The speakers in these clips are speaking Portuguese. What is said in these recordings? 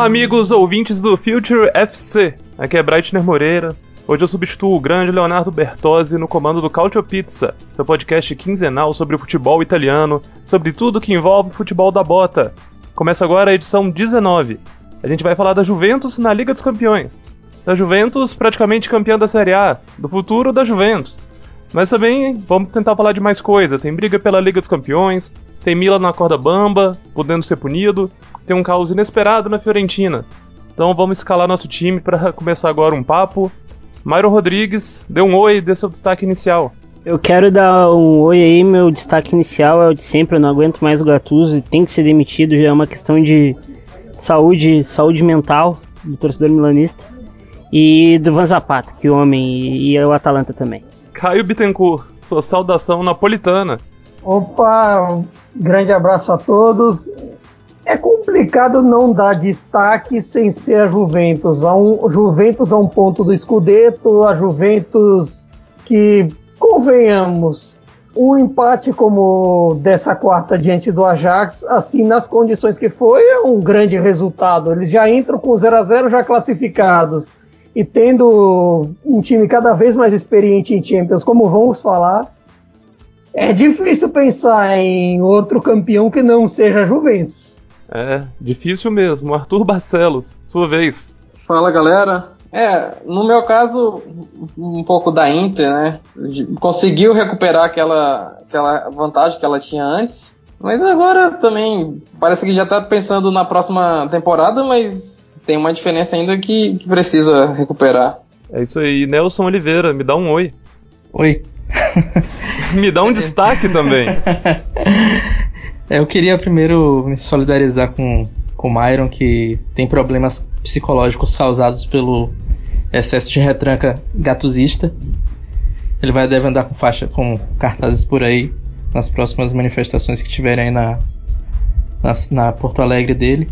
Olá, amigos ouvintes do Future FC. Aqui é Breitner Moreira. Hoje eu substituo o grande Leonardo Bertozzi no comando do Cautio Pizza, seu podcast quinzenal sobre o futebol italiano, sobre tudo que envolve o futebol da bota. Começa agora a edição 19. A gente vai falar da Juventus na Liga dos Campeões. Da Juventus praticamente campeã da Série A, do futuro da Juventus. Mas também vamos tentar falar de mais coisa. Tem briga pela Liga dos Campeões, tem Milan na corda bamba, podendo ser punido, tem um caos inesperado na Fiorentina. Então vamos escalar nosso time para começar agora um papo. Myron Rodrigues, dê um oi, dê seu destaque inicial. Eu quero dar um oi aí, meu destaque inicial é o de sempre, eu não aguento mais o Gattuso e tem que ser demitido, já é uma questão de saúde, saúde mental do torcedor milanista. E do Van Zapata, que homem, e, e o Atalanta também. Caio Bittencourt, sua saudação napolitana. Opa, grande abraço a todos. É complicado não dar destaque sem ser a Juventus. A um, Juventus a um ponto do Scudetto, a Juventus que, convenhamos, um empate como dessa quarta diante do Ajax, assim nas condições que foi, é um grande resultado. Eles já entram com 0 a 0 já classificados e tendo um time cada vez mais experiente em Champions, como vamos falar, é difícil pensar em outro campeão que não seja Juventus. É, difícil mesmo. Arthur Barcelos, sua vez. Fala galera. É, no meu caso, um pouco da Inter, né? Conseguiu recuperar aquela, aquela vantagem que ela tinha antes. Mas agora também parece que já tá pensando na próxima temporada, mas tem uma diferença ainda que, que precisa recuperar. É isso aí. Nelson Oliveira, me dá um oi. Oi. me dá um destaque também. É, eu queria primeiro me solidarizar com, com o Myron, que tem problemas psicológicos causados pelo excesso de retranca gatuzista. Ele vai deve andar com faixa com cartazes por aí nas próximas manifestações que tiverem aí na, na, na Porto Alegre dele.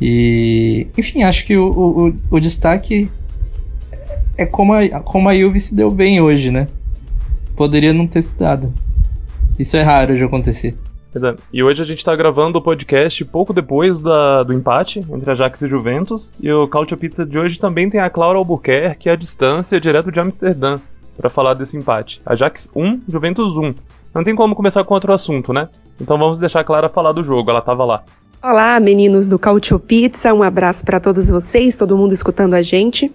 E enfim, acho que o, o, o destaque é como a, como a Juve se deu bem hoje, né? Poderia não ter se dado. Isso é raro de acontecer. E hoje a gente está gravando o podcast pouco depois da, do empate entre Ajax e Juventus. E o Cautio Pizza de hoje também tem a Clara Albuquerque, a distância direto de Amsterdã, para falar desse empate. Ajax 1, Juventus 1. Não tem como começar com outro assunto, né? Então vamos deixar a Clara falar do jogo, ela estava lá. Olá, meninos do Cautio Pizza, um abraço para todos vocês, todo mundo escutando a gente.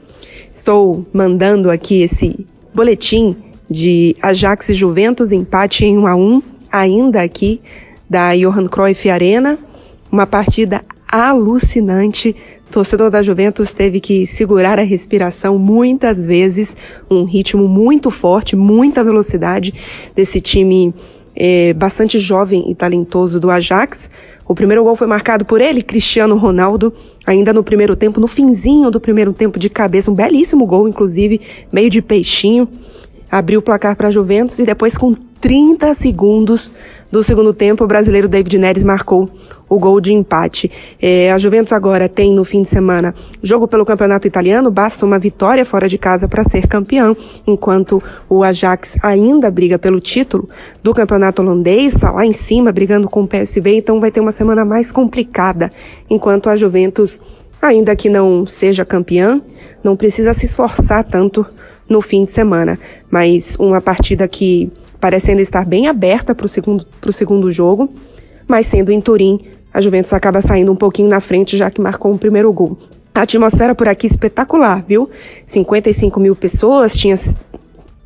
Estou mandando aqui esse boletim de Ajax e Juventus, empate em 1 a 1, ainda aqui da Johan Cruyff Arena, uma partida alucinante. Torcedor da Juventus teve que segurar a respiração muitas vezes, um ritmo muito forte, muita velocidade desse time é, bastante jovem e talentoso do Ajax. O primeiro gol foi marcado por ele, Cristiano Ronaldo, ainda no primeiro tempo, no finzinho do primeiro tempo de cabeça, um belíssimo gol, inclusive, meio de peixinho. Abriu o placar para a Juventus e depois, com 30 segundos do segundo tempo, o brasileiro David Neres marcou o gol de empate. É, a Juventus agora tem no fim de semana jogo pelo campeonato italiano, basta uma vitória fora de casa para ser campeão, enquanto o Ajax ainda briga pelo título do campeonato holandês, está lá em cima brigando com o PSV, então vai ter uma semana mais complicada, enquanto a Juventus, ainda que não seja campeã, não precisa se esforçar tanto no fim de semana, mas uma partida que parece ainda estar bem aberta para o segundo, segundo jogo, mas sendo em Turim, a Juventus acaba saindo um pouquinho na frente, já que marcou o um primeiro gol. A atmosfera por aqui espetacular, viu? 55 mil pessoas, tinha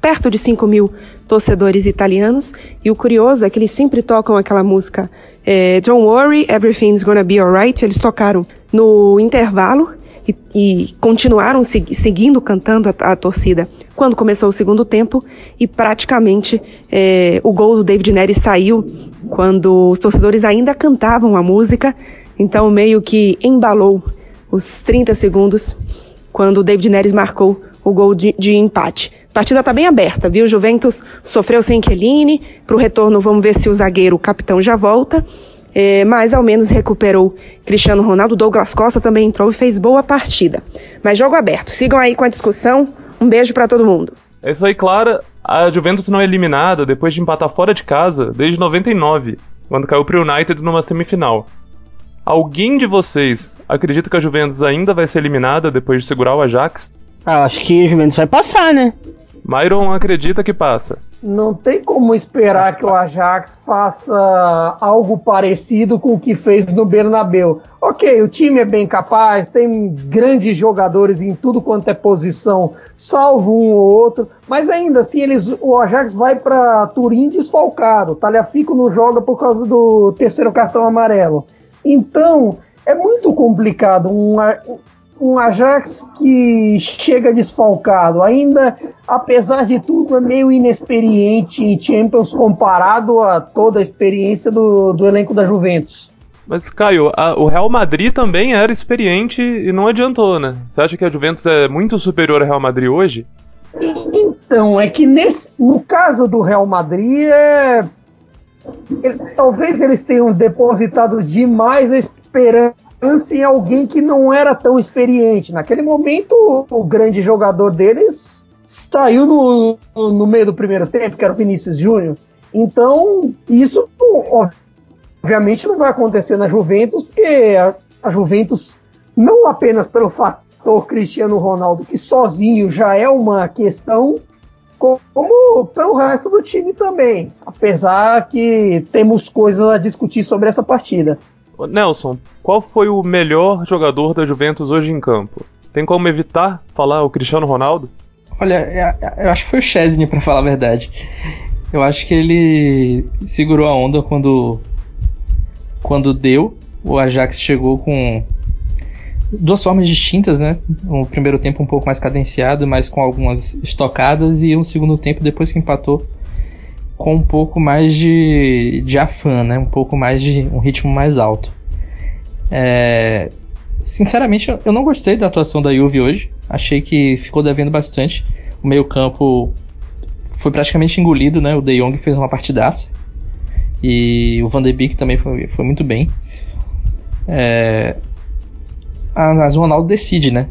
perto de 5 mil torcedores italianos. E o curioso é que eles sempre tocam aquela música é, Don't Worry, Everything's Gonna Be Alright. Eles tocaram no intervalo e, e continuaram se, seguindo cantando a, a, torcida quando começou o segundo tempo e praticamente é, o gol do David Neres saiu quando os torcedores ainda cantavam a música, então meio que embalou os 30 segundos quando o David Neres marcou o gol de, de empate. A partida está bem aberta, viu? Juventus sofreu sem Chiellini. Para o retorno, vamos ver se o zagueiro, o capitão, já volta. É, mas ao menos recuperou Cristiano Ronaldo. Douglas Costa também entrou e fez boa partida. Mas jogo aberto. Sigam aí com a discussão. Um beijo para todo mundo. É isso aí, Clara. A Juventus não é eliminada depois de empatar fora de casa desde 99, quando caiu para o United numa semifinal. Alguém de vocês acredita que a Juventus ainda vai ser eliminada depois de segurar o Ajax? Ah, acho que a Juventus vai passar, né? Myron acredita que passa. Não tem como esperar que o Ajax faça algo parecido com o que fez no Bernabeu. Ok, o time é bem capaz, tem grandes jogadores em tudo quanto é posição, salvo um ou outro, mas ainda assim eles, o Ajax vai para Turim desfalcado. Talhafico não joga por causa do terceiro cartão amarelo. Então, é muito complicado um, um Ajax que chega desfalcado, ainda, apesar de tudo, é meio inexperiente em Champions comparado a toda a experiência do, do elenco da Juventus. Mas, Caio, a, o Real Madrid também era experiente e não adiantou, né? Você acha que a Juventus é muito superior ao Real Madrid hoje? Então, é que nesse, no caso do Real Madrid, é, ele, talvez eles tenham depositado demais a esperança em alguém que não era tão experiente. Naquele momento, o grande jogador deles saiu no, no meio do primeiro tempo, que era o Vinícius Júnior. Então, isso obviamente não vai acontecer na Juventus, porque a, a Juventus, não apenas pelo fator Cristiano Ronaldo, que sozinho já é uma questão, como pelo resto do time também. Apesar que temos coisas a discutir sobre essa partida. Nelson, qual foi o melhor jogador da Juventus hoje em campo? Tem como evitar falar o Cristiano Ronaldo? Olha, é, é, eu acho que foi o Chesney, para falar a verdade. Eu acho que ele segurou a onda quando quando deu. O Ajax chegou com duas formas distintas, né? Um primeiro tempo um pouco mais cadenciado, mas com algumas estocadas, e um segundo tempo, depois que empatou, com um pouco mais de, de afã, né? Um pouco mais de um ritmo mais alto. É, sinceramente, eu não gostei da atuação da Juve hoje. Achei que ficou devendo bastante. O meio campo foi praticamente engolido, né? O De Jong fez uma partidaça. E o Van de Beek também foi, foi muito bem. É, mas o Ronaldo decide, né?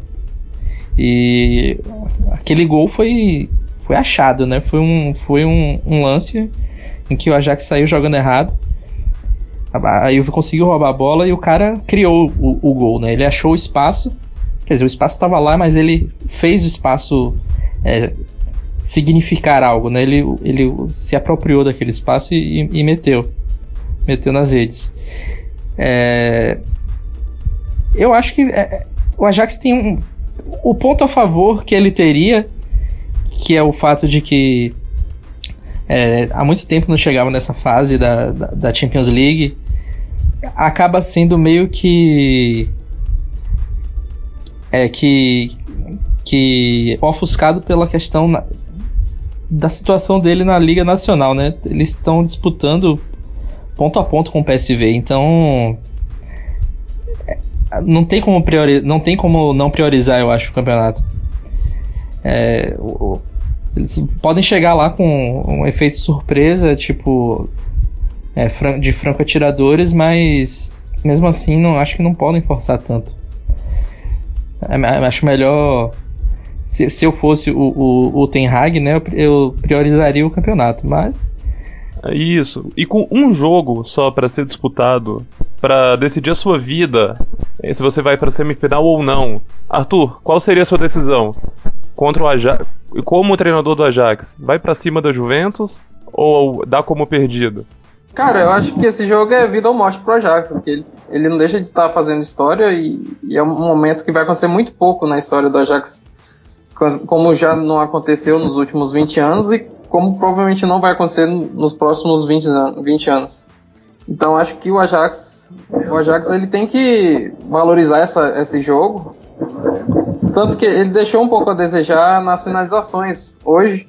E aquele gol foi foi achado, né? Foi um, foi um, um lance em que o Ajax saiu jogando errado. A Juve conseguiu roubar a bola e o cara criou o, o gol, né? Ele achou o espaço, quer dizer, o espaço estava lá, mas ele fez o espaço é, significar algo, né? Ele, ele se apropriou daquele espaço e, e meteu, meteu nas redes. É, eu acho que é, o Ajax tem um, o ponto a favor que ele teria que é o fato de que é, há muito tempo não chegava nessa fase da, da, da, Champions League, acaba sendo meio que é que que ofuscado pela questão na, da situação dele na Liga Nacional, né? Eles estão disputando ponto a ponto com o PSV, então é, não tem como priori não tem como não priorizar, eu acho, o campeonato. É, o, eles podem chegar lá com um efeito surpresa, tipo é, de franco atiradores, mas mesmo assim não acho que não podem forçar tanto. É, acho melhor se, se eu fosse o, o, o Ten Hag, né, eu, priorizaria o campeonato, mas isso. E com um jogo só para ser disputado, para decidir a sua vida, se você vai para semifinal ou não. Arthur, qual seria a sua decisão? Contra o Ajax, como treinador do Ajax, vai para cima da Juventus ou dá como perdido? Cara, eu acho que esse jogo é vida ou morte pro Ajax, porque ele, ele não deixa de estar tá fazendo história e, e, é um momento que vai acontecer muito pouco na história do Ajax, como já não aconteceu nos últimos 20 anos e como provavelmente não vai acontecer nos próximos 20 anos. 20 anos. Então acho que o Ajax, o Ajax ele tem que valorizar essa, esse jogo tanto que ele deixou um pouco a desejar nas finalizações. Hoje,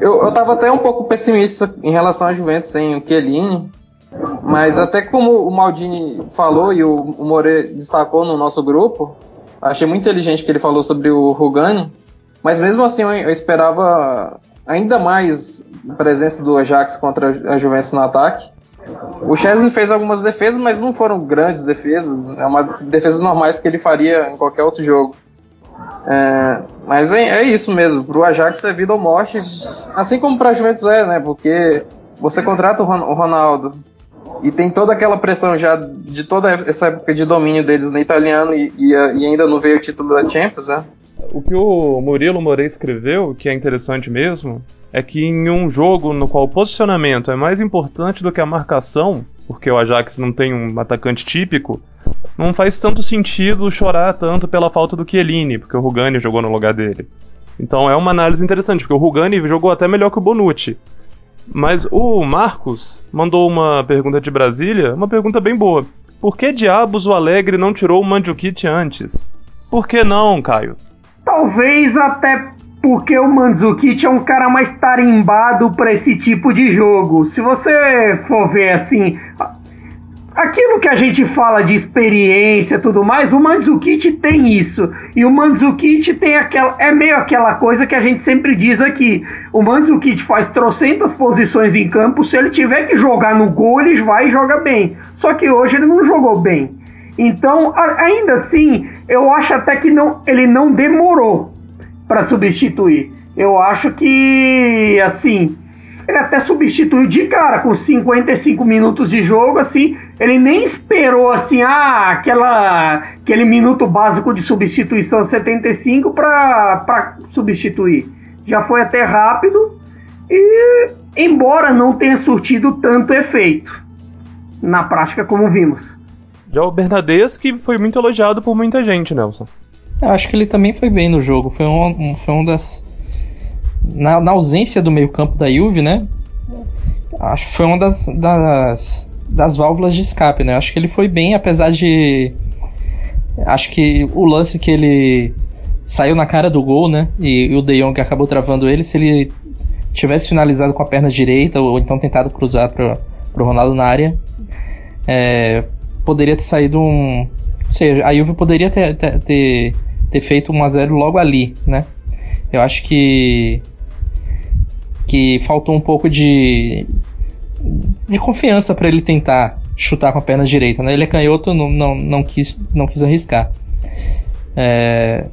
eu, eu tava até um pouco pessimista em relação à Juventus sem o Chiellini, Mas até como o Maldini falou e o, o More destacou no nosso grupo, achei muito inteligente que ele falou sobre o Rugani, mas mesmo assim eu, eu esperava ainda mais a presença do Ajax contra a Juventus no ataque. O Chesney fez algumas defesas, mas não foram grandes defesas, é uma defesas normais que ele faria em qualquer outro jogo. É, mas é, é, isso mesmo, pro Ajax é vida ou morte, assim como pra Juventus é, né? Porque você contrata o Ronaldo e tem toda aquela pressão já de toda essa época de domínio deles no italiano e, e, e ainda não veio o título da Champions, né? O que o Murilo Morei escreveu, que é interessante mesmo, é que em um jogo no qual o posicionamento é mais importante do que a marcação, porque o Ajax não tem um atacante típico, não faz tanto sentido chorar tanto pela falta do Chiellini, porque o Rugani jogou no lugar dele. Então é uma análise interessante, porque o Rugani jogou até melhor que o Bonucci. Mas o Marcos mandou uma pergunta de Brasília, uma pergunta bem boa. Por que diabos o Alegre não tirou o Mandzukic antes? Por que não, Caio? Talvez até porque o Mandzukic é um cara mais tarimbado para esse tipo de jogo. Se você for ver assim, aquilo que a gente fala de experiência tudo mais, o Mandzukic tem isso. E o Mandzukic tem aquela. É meio aquela coisa que a gente sempre diz aqui. O Mandzukic faz trocentas posições em campo. Se ele tiver que jogar no gol, ele vai e joga bem. Só que hoje ele não jogou bem. Então, ainda assim, eu acho até que não, ele não demorou para substituir. Eu acho que, assim, ele até substituiu de cara com 55 minutos de jogo, assim, ele nem esperou assim, ah, aquela aquele minuto básico de substituição 75 para substituir. Já foi até rápido e embora não tenha surtido tanto efeito na prática como vimos. Já o Bernadeschi foi muito elogiado por muita gente, Nelson. Eu acho que ele também foi bem no jogo. Foi um, foi um das na, na ausência do meio-campo da Juve, né? Acho que foi uma das, das, das válvulas de escape, né? Acho que ele foi bem, apesar de. Acho que o lance que ele saiu na cara do gol, né? E, e o De Jong acabou travando ele. Se ele tivesse finalizado com a perna direita ou, ou então tentado cruzar para o Ronaldo na área, é, poderia ter saído um. Seja, a Juve poderia ter, ter, ter, feito 1x0 logo ali, né? Eu acho que que faltou um pouco de, de confiança para ele tentar chutar com a perna direita. Né? Ele é canhoto, não, não, não, quis, não quis arriscar. É,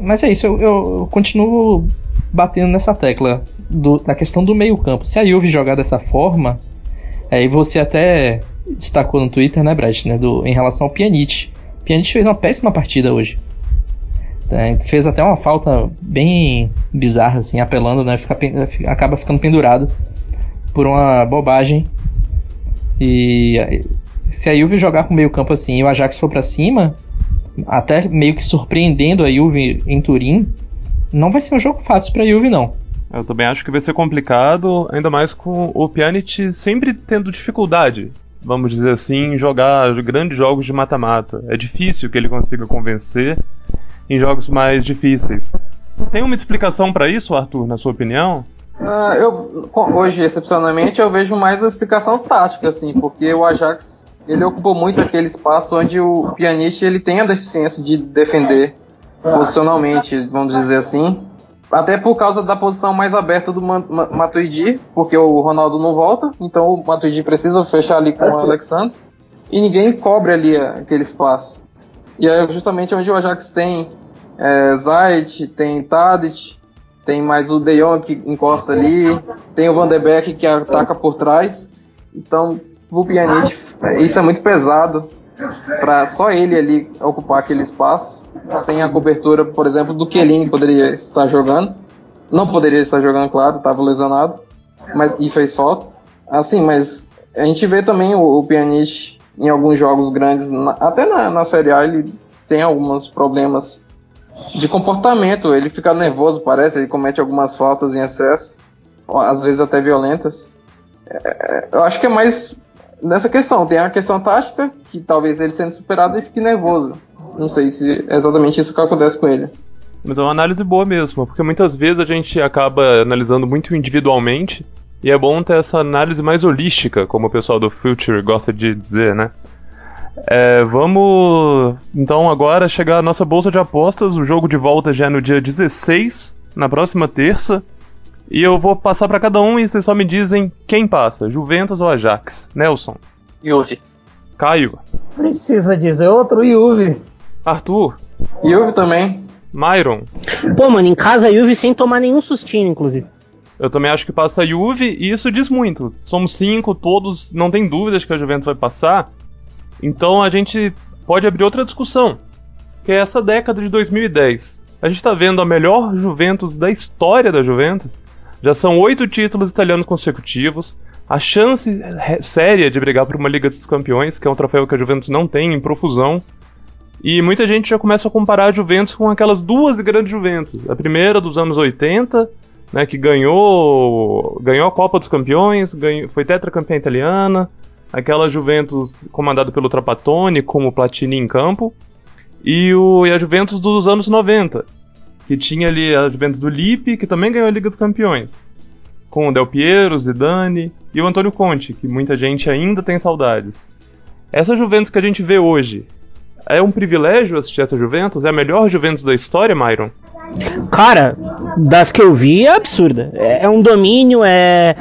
mas é isso, eu, eu, continuo batendo nessa tecla do, da questão do meio-campo. Se a Juve jogar dessa forma, aí você até destacou no Twitter, né, Brett, né, do, em relação ao Pjanic. Pjanic fez uma péssima partida hoje. É, fez até uma falta bem bizarra, assim, apelando, né? Fica, acaba ficando pendurado por uma bobagem. E se a Juve jogar com meio campo assim e o Ajax for para cima, até meio que surpreendendo a Juve em Turim, não vai ser um jogo fácil para a Juve não. Eu também acho que vai ser complicado, ainda mais com o Pjanic sempre tendo dificuldade, vamos dizer assim, jogar grandes jogos de mata-mata. É difícil que ele consiga convencer em jogos mais difíceis. Tem uma explicação para isso, Arthur, na sua opinião? Uh, eu, hoje, excepcionalmente, eu vejo mais a explicação tática, assim, porque o Ajax ele ocupou muito aquele espaço onde o Pjanic ele tem a deficiência de defender posicionalmente, vamos dizer assim. Até por causa da posição mais aberta do Matuidi, porque o Ronaldo não volta, então o Matuidi precisa fechar ali com o Alexandre. E ninguém cobre ali aquele espaço. E é justamente onde o Ajax tem é, Zayt, tem Tadic, tem mais o De Jong que encosta ali, tem o Van de Beek que ataca por trás. Então, o Pjanic, isso é muito pesado para só ele ali ocupar aquele espaço, sem a cobertura, por exemplo, do Kelini poderia estar jogando. Não poderia estar jogando, claro, estava lesionado, mas e fez falta. Assim, mas a gente vê também o, o Pjanic em alguns jogos grandes, na, até na, na Série A, ele tem alguns problemas de comportamento. Ele fica nervoso, parece, ele comete algumas faltas em excesso, às vezes até violentas. É, eu acho que é mais nessa questão. Tem a questão tática, que talvez ele sendo superado ele fique nervoso. Não sei se é exatamente isso que acontece com ele. Mas é uma análise boa mesmo, porque muitas vezes a gente acaba analisando muito individualmente E é bom ter essa análise mais holística, como o pessoal do Future gosta de dizer, né? É, vamos então agora chegar à nossa bolsa de apostas. O jogo de volta já é no dia 16, na próxima terça. E eu vou passar para cada um e vocês só me dizem quem passa, Juventus ou Ajax. Nelson. Juve. Caio. Precisa dizer outro Juve. Arthur. Juve também. Myron. Pô, mano, em casa Juve sem tomar nenhum sustinho, inclusive. Eu também acho que passa a Juve e isso diz muito. Somos cinco, todos, não tem dúvidas que a Juventus vai passar. Então a gente pode abrir outra discussão, que é essa década de 2010. A gente está vendo a melhor Juventus da história da Juventus. Já são oito títulos italianos consecutivos. A chance séria de brigar por uma Liga dos Campeões, que é um troféu que a Juventus não tem em profusão. E muita gente já começa a comparar a Juventus com aquelas duas grandes Juventus. A primeira dos anos 80, né, que ganhou ganhou a Copa dos Campeões, ganhou, foi tetracampeã italiana, aquela Juventus comandada pelo Trapattoni, como Platini em campo, e, o, e a Juventus dos anos 90, que tinha ali a Juventus do Lipe, que também ganhou a Liga dos Campeões, com o Del Piero, Zidane e o Antônio Conte, que muita gente ainda tem saudades. Essa Juventus que a gente vê hoje, é um privilégio assistir essa Juventus? É a melhor Juventus da história, Myron? Cara, das que eu vi é absurda. É, é um domínio, é.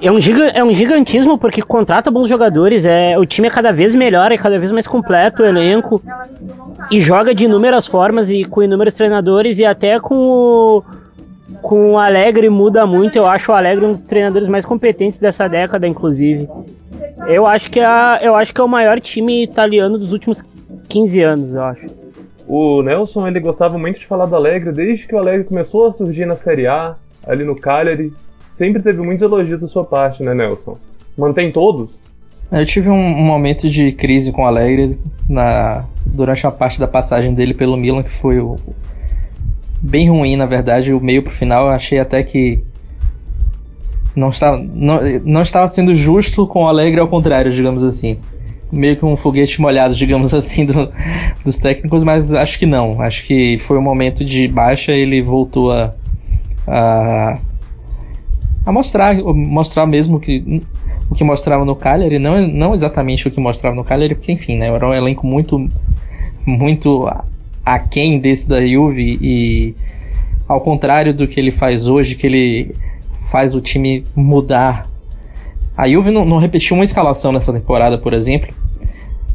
É um, giga, é um gigantismo porque contrata bons jogadores, é, o time é cada vez melhor, é cada vez mais completo o elenco e joga de inúmeras formas e com inúmeros treinadores e até com o, com o Alegre muda muito. Eu acho o Alegre um dos treinadores mais competentes dessa década, inclusive. Eu acho que é, eu acho que é o maior time italiano dos últimos 15 anos, eu acho. O Nelson ele gostava muito de falar do Alegre desde que o Alegre começou a surgir na Série A, ali no Cagliari. Sempre teve muitos elogios da sua parte, né, Nelson? Mantém todos? Eu tive um, momento de crise com o Alegre na, durante a parte da passagem dele pelo Milan, que foi o, bem ruim, na verdade. O meio pro final eu achei até que não estava, não, não estava sendo justo com o Alegre, ao contrário, digamos assim meio que um foguete molhado, digamos assim, do, dos técnicos, mas acho que não. Acho que foi um momento de baixa, ele voltou a, a, a mostrar, mostrar mesmo que o que mostrava no Cagliari, não, não exatamente o que mostrava no Cagliari, porque enfim, né, era um elenco muito muito aquém desse da Juve e ao contrário do que ele faz hoje, que ele faz o time mudar a Juve não, não, repetiu uma escalação nessa temporada, por exemplo,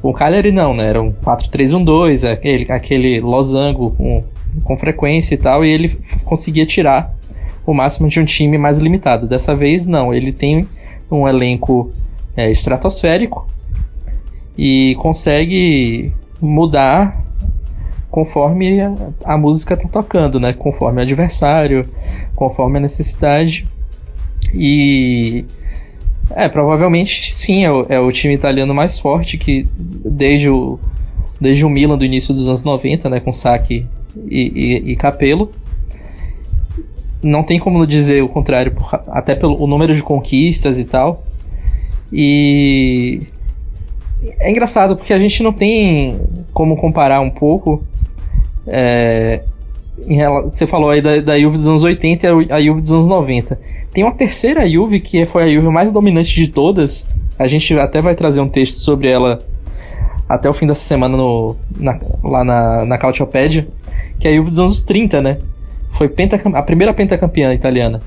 o Cagliari não, né? Era um 4-3-1-2, aquele, aquele losango com, com frequência e tal, e ele conseguia tirar o máximo de um time mais limitado. Dessa vez, não, ele tem um elenco é, estratosférico e consegue mudar conforme a, a música está tocando, né? Conforme o adversário, conforme a necessidade. E é, provavelmente sim, é o, é o, time italiano mais forte que desde o, desde o Milan do início dos anos 90, né, com Sacchi e, e, e Capello. Não tem como dizer o contrário, até pelo número de conquistas e tal. E é engraçado porque a gente não tem como comparar um pouco. É, você falou aí da, da Juve dos anos 80 e a Juve dos anos 90 tem uma terceira Yuvi, que foi a Yuvi mais dominante de todas. A gente até vai trazer um texto sobre ela até o fim dessa semana no, na, lá na, na Cautiopédia, que é a Juve dos anos 30, né? Foi a primeira pentacampeã italiana.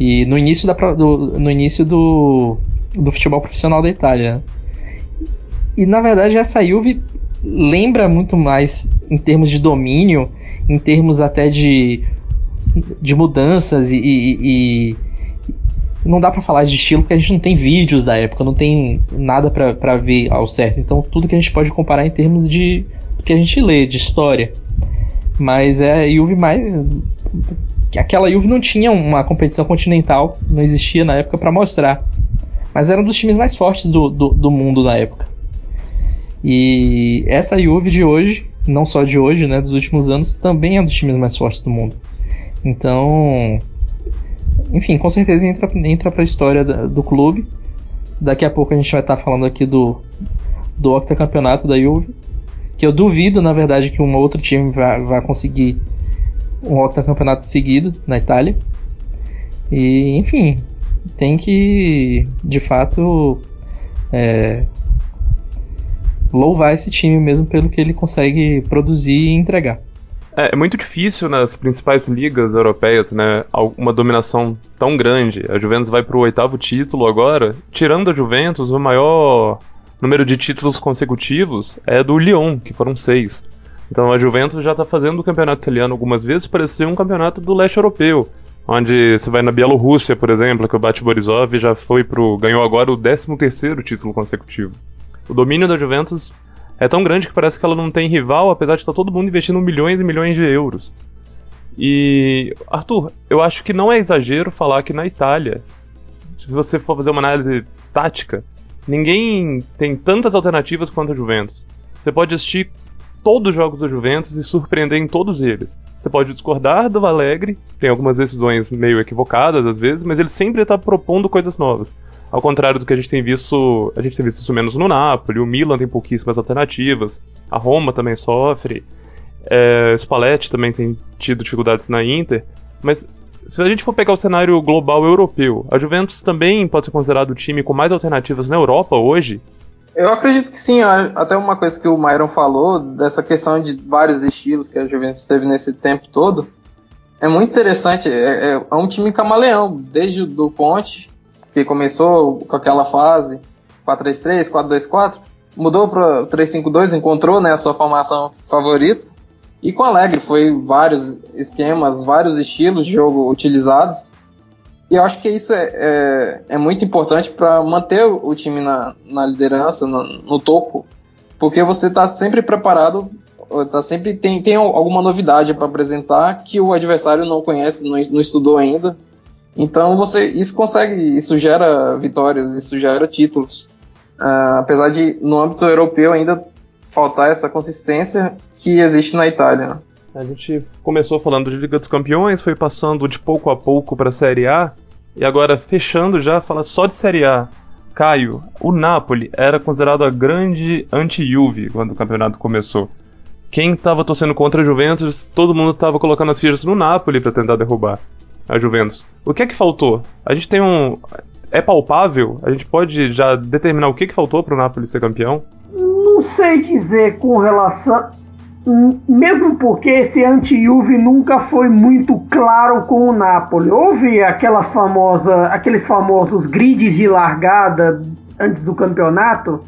E no início, da, do, no início do, do futebol profissional da Itália. Né? E na verdade essa Juve lembra muito mais em termos de domínio, em termos até de de mudanças e, e, e não dá para falar de estilo porque a gente não tem vídeos da época, não tem nada para ver ao certo. Então tudo que a gente pode comparar em termos de do que a gente lê, de história. Mas é a Juve mais aquela Juve não tinha uma competição continental, não existia na época para mostrar. Mas era um dos times mais fortes do, do, do, mundo na época. E essa Juve de hoje, não só de hoje, né, dos últimos anos, também é um dos times mais fortes do mundo. Então, enfim, com certeza entra, entra pra história do clube. Daqui a pouco a gente vai estar tá falando aqui do, do octacampeonato da Juve. Que eu duvido, na verdade, que um outro time vá, vá conseguir um octacampeonato seguido na Itália. E, enfim, tem que, de fato, é, louvar esse time mesmo pelo que ele consegue produzir e entregar. É, é, muito difícil nas principais ligas europeias, né? Uma dominação tão grande. A Juventus vai pro oitavo título agora. Tirando a Juventus, o maior número de títulos consecutivos é do Lyon, que foram seis. Então a Juventus já está fazendo o campeonato italiano algumas vezes parecer um campeonato do leste europeu. Onde você vai na Bielorrússia, por exemplo, que o Bate Borisov já foi pro. ganhou agora o 13 terceiro título consecutivo. O domínio da Juventus é tão grande que parece que ela não tem rival, apesar de estar todo mundo investindo milhões e milhões de euros. E, Arthur, eu acho que não é exagero falar que na Itália, se você for fazer uma análise tática, ninguém tem tantas alternativas quanto a Juventus. Você pode assistir todos os jogos da Juventus e surpreender em todos eles. Você pode discordar do Alegre, tem algumas decisões meio equivocadas às vezes, mas ele sempre está propondo coisas novas. Ao contrário do que a gente tem visto, a gente tem visto isso menos no Napoli, o Milan tem pouquíssimas alternativas, a Roma também sofre, é, Spalletti também tem tido dificuldades na Inter, mas se a gente for pegar o cenário global europeu, a Juventus também pode ser considerado o time com mais alternativas na Europa hoje? Eu acredito que sim, até uma coisa que o Myron falou, dessa questão de vários estilos que a Juventus teve nesse tempo todo, é muito interessante, é, é, é um time camaleão, desde o Ponte, que começou com aquela fase 4-3-3, 4-2-4, mudou para 3-5-2, encontrou né, a sua formação favorita. E com Alegre foi vários esquemas, vários estilos de jogo utilizados. E eu acho que isso é, é, é muito importante para manter o time na, na liderança, no, no topo, porque você está sempre preparado, tá sempre tem, tem alguma novidade para apresentar que o adversário não conhece, não, não estudou ainda. Então você isso consegue, isso gera vitórias, isso gera títulos. Uh, apesar de no âmbito europeu ainda faltar essa consistência que existe na Itália. Né? A gente começou falando de Liga dos Campeões, foi passando de pouco a pouco para a Série A e agora fechando já fala só de Série A. Caio, o Napoli era considerado a grande anti-Juve quando o campeonato começou. Quem estava torcendo contra a Juventus, todo mundo estava colocando as fichas no Napoli para tentar derrubar a Juventus. O que é que faltou? A gente tem um. É palpável? A gente pode já determinar o que, que faltou para o Napoli ser campeão? Não sei dizer com relação. Mesmo porque esse anti-Juve nunca foi muito claro com o Napoli. Houve aquelas famosas, aqueles famosos grids de largada antes do campeonato.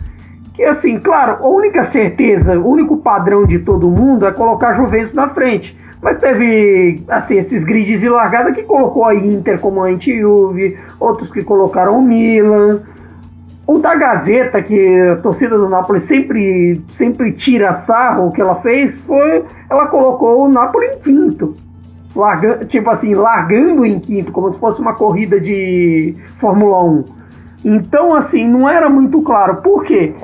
Que assim, claro, a única certeza, o único padrão de todo mundo é colocar a Juventus na frente. Mas teve, assim, esses grids de largada que colocou a Inter como anti-Juve, outros que colocaram o Milan. O da Gazeta, que a torcida do Napoli sempre, sempre tira sarro, o que ela fez foi, ela colocou o Napoli em quinto. Larga, tipo assim, largando em quinto, como se fosse uma corrida de Fórmula 1. Então, assim, não era muito claro. Por quê?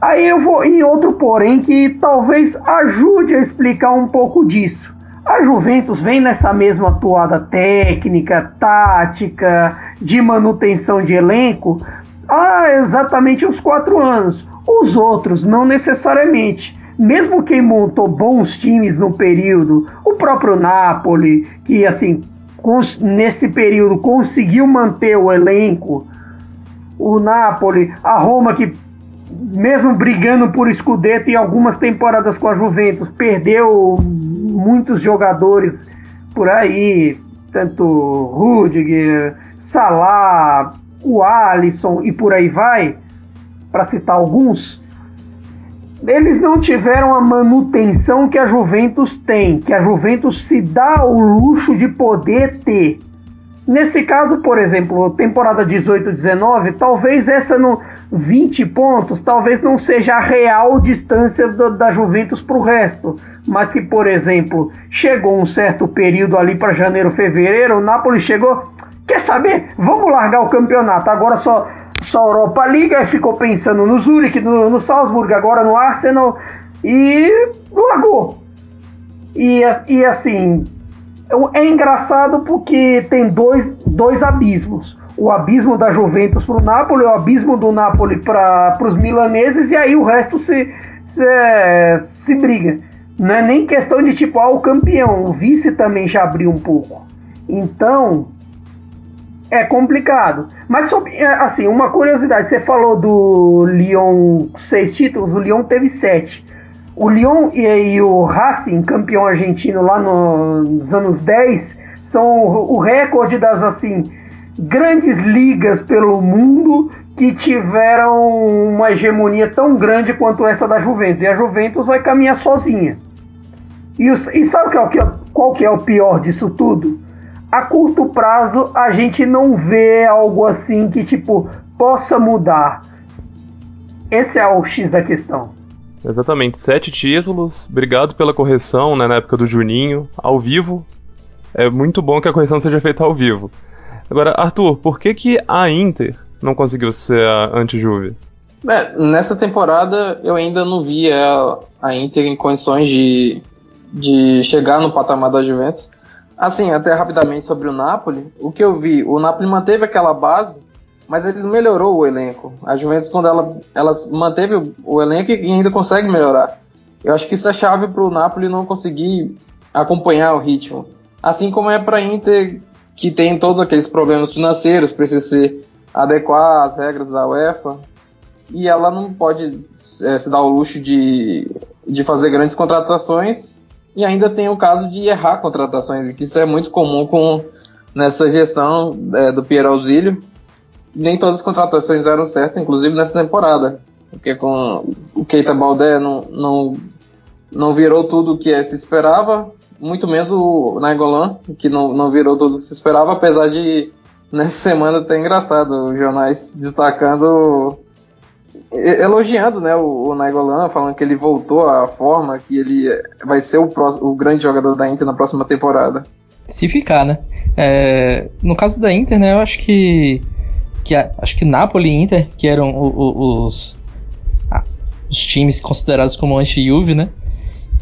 Aí eu vou em outro porém que talvez ajude a explicar um pouco disso. A Juventus vem nessa mesma atuada técnica, tática, de manutenção de elenco há exatamente uns quatro anos. Os outros não necessariamente. Mesmo quem montou bons times no período, o próprio Napoli, que assim nesse período conseguiu manter o elenco, o Napoli, a Roma que mesmo brigando por Scudetto em algumas temporadas com a Juventus, perdeu muitos jogadores por aí, tanto Rudiger, Salah, o Alisson e por aí vai, para citar alguns, eles não tiveram a manutenção que a Juventus tem, que a Juventus se dá o luxo de poder ter. Nesse caso, por exemplo, temporada 18-19, talvez essa no 20 pontos, talvez não seja a real distância do, da Juventus para o resto, mas que, por exemplo, chegou um certo período ali para janeiro, fevereiro, o Napoli chegou, quer saber? Vamos largar o campeonato, agora só só Europa Liga, e ficou pensando no Zurich, no, no Salzburg, agora no Arsenal e largou. E, e assim, é engraçado porque tem dois, dois abismos. O abismo da Juventus para o Napoli, o abismo do Napoli para os milaneses, e aí o resto se, se, se briga. Não é nem questão de tipo, ah, o campeão, o vice também já abriu um pouco. Então, É complicado. Mas, é, assim, uma curiosidade: você falou do Lyon seis títulos, o Lyon teve sete. O Lyon e, o Racing, campeão argentino lá no, nos anos 10, são o, recorde das, assim, grandes ligas pelo mundo que tiveram uma hegemonia tão grande quanto essa da Juventus. E a Juventus vai caminhar sozinha. E, e sabe qual que, é, qual que é o pior disso tudo? A curto prazo a gente não vê algo assim que tipo possa mudar. Esse é o X da questão. Exatamente, sete títulos. Obrigado pela correção né, na época do Juninho, ao vivo. É muito bom que a correção seja feita ao vivo. Agora, Arthur, por que, que a Inter não conseguiu ser a anti-Juve? É, nessa temporada eu ainda não vi a, a Inter em condições de, de chegar no patamar da Juventus. Assim, até rapidamente sobre o Napoli, o que eu vi, o Napoli manteve aquela base, mas ele melhorou o elenco. A Juventus, quando ela, ela manteve o, elenco e ainda consegue melhorar. Eu acho que isso é chave para o Napoli não conseguir acompanhar o ritmo. Assim como é para a Inter, que tem todos aqueles problemas financeiros, precisa se adequar às regras da UEFA, e ela não pode é, se dar o luxo de, de fazer grandes contratações e ainda tem o caso de errar contratações, que isso é muito comum com nessa gestão é, do Pierre Auxílio. Nem todas as contratações eram certas, inclusive nessa temporada, porque com o Keita Baldé não, não, não virou tudo o que se esperava, muito menos o Nainggolan, que não, não virou tudo o que se esperava, apesar de nessa semana ter engraçado os jornais destacando elogiando né, o, o Nainggolan, falando que ele voltou à forma, que ele vai ser o, próximo, o grande jogador da Inter na próxima temporada. Se ficar, né? É, no caso da Inter, né, eu acho que, que acho que Napoli e Inter, que eram o, o, os, os times considerados como anti-Juve, né?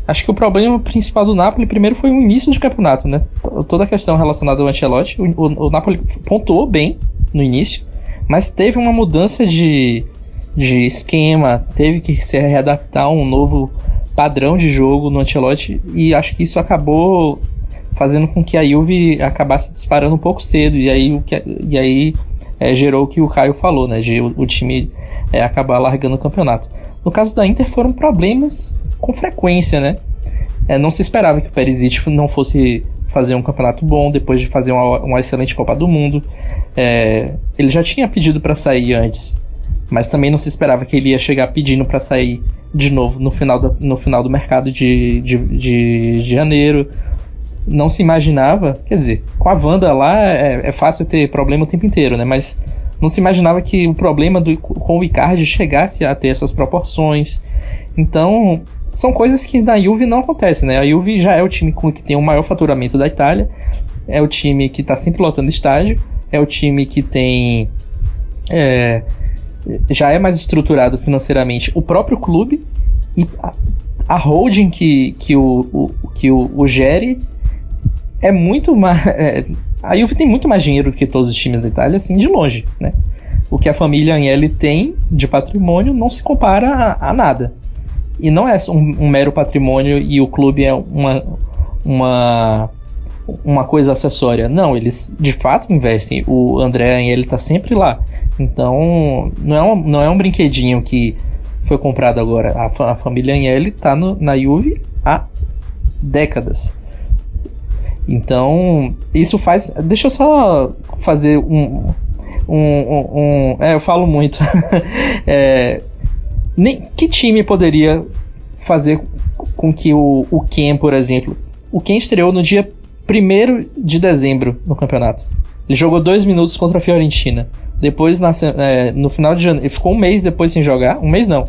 Acho que o problema principal do Napoli primeiro foi o início de campeonato, né? Toda a questão relacionada ao Ancelotti, o, o, o Napoli pontuou bem no início, mas teve uma mudança de, de esquema, teve que se readaptar a um novo padrão de jogo no Ancelotti e acho que isso acabou fazendo com que a Juve acabasse disparando um pouco cedo e aí, e aí é, gerou o que o Caio falou, né, de o, o time é, acabar largando o campeonato. No caso da Inter foram problemas com frequência, né? É, não se esperava que o Perisic não fosse fazer um campeonato bom depois de fazer uma, uma excelente Copa do Mundo. É, ele já tinha pedido para sair antes mas também não se esperava que ele ia chegar pedindo para sair de novo no final, da, no final do mercado de, de, de, de, janeiro. Não se imaginava, quer dizer, com a Wanda lá é, é, fácil ter problema o tempo inteiro, né? Mas não se imaginava que o problema do, com o Icardi chegasse a ter essas proporções. Então, são coisas que na Juve não acontecem, né? A Juve já é o time que tem o maior faturamento da Itália, é o time que está sempre lotando estádio, é o time que tem é, já é mais estruturado financeiramente o próprio clube e a, a holding que, que, o, o, que o, o gere é muito mais. É, a Juve tem muito mais dinheiro do que todos os times da Itália, assim, de longe, né? O que a família Agnelli tem de patrimônio não se compara a, a nada. E não é um, um, mero patrimônio e o clube é uma, uma, uma coisa acessória. Não, eles de fato investem. O André Agnelli está sempre lá. Então, não é um, não é um brinquedinho que foi comprado agora. A, a família Agnelli está na Juve há décadas. Então, isso faz. Deixa eu só fazer um. um, um, um é, eu falo muito. é, nem, que time poderia fazer com que o, o Ken, por exemplo. O Ken estreou no dia 1 de dezembro no campeonato. Ele jogou dois minutos contra a Fiorentina. Depois, na, é, no final de janeiro, ele ficou um mês depois sem jogar. Um mês não.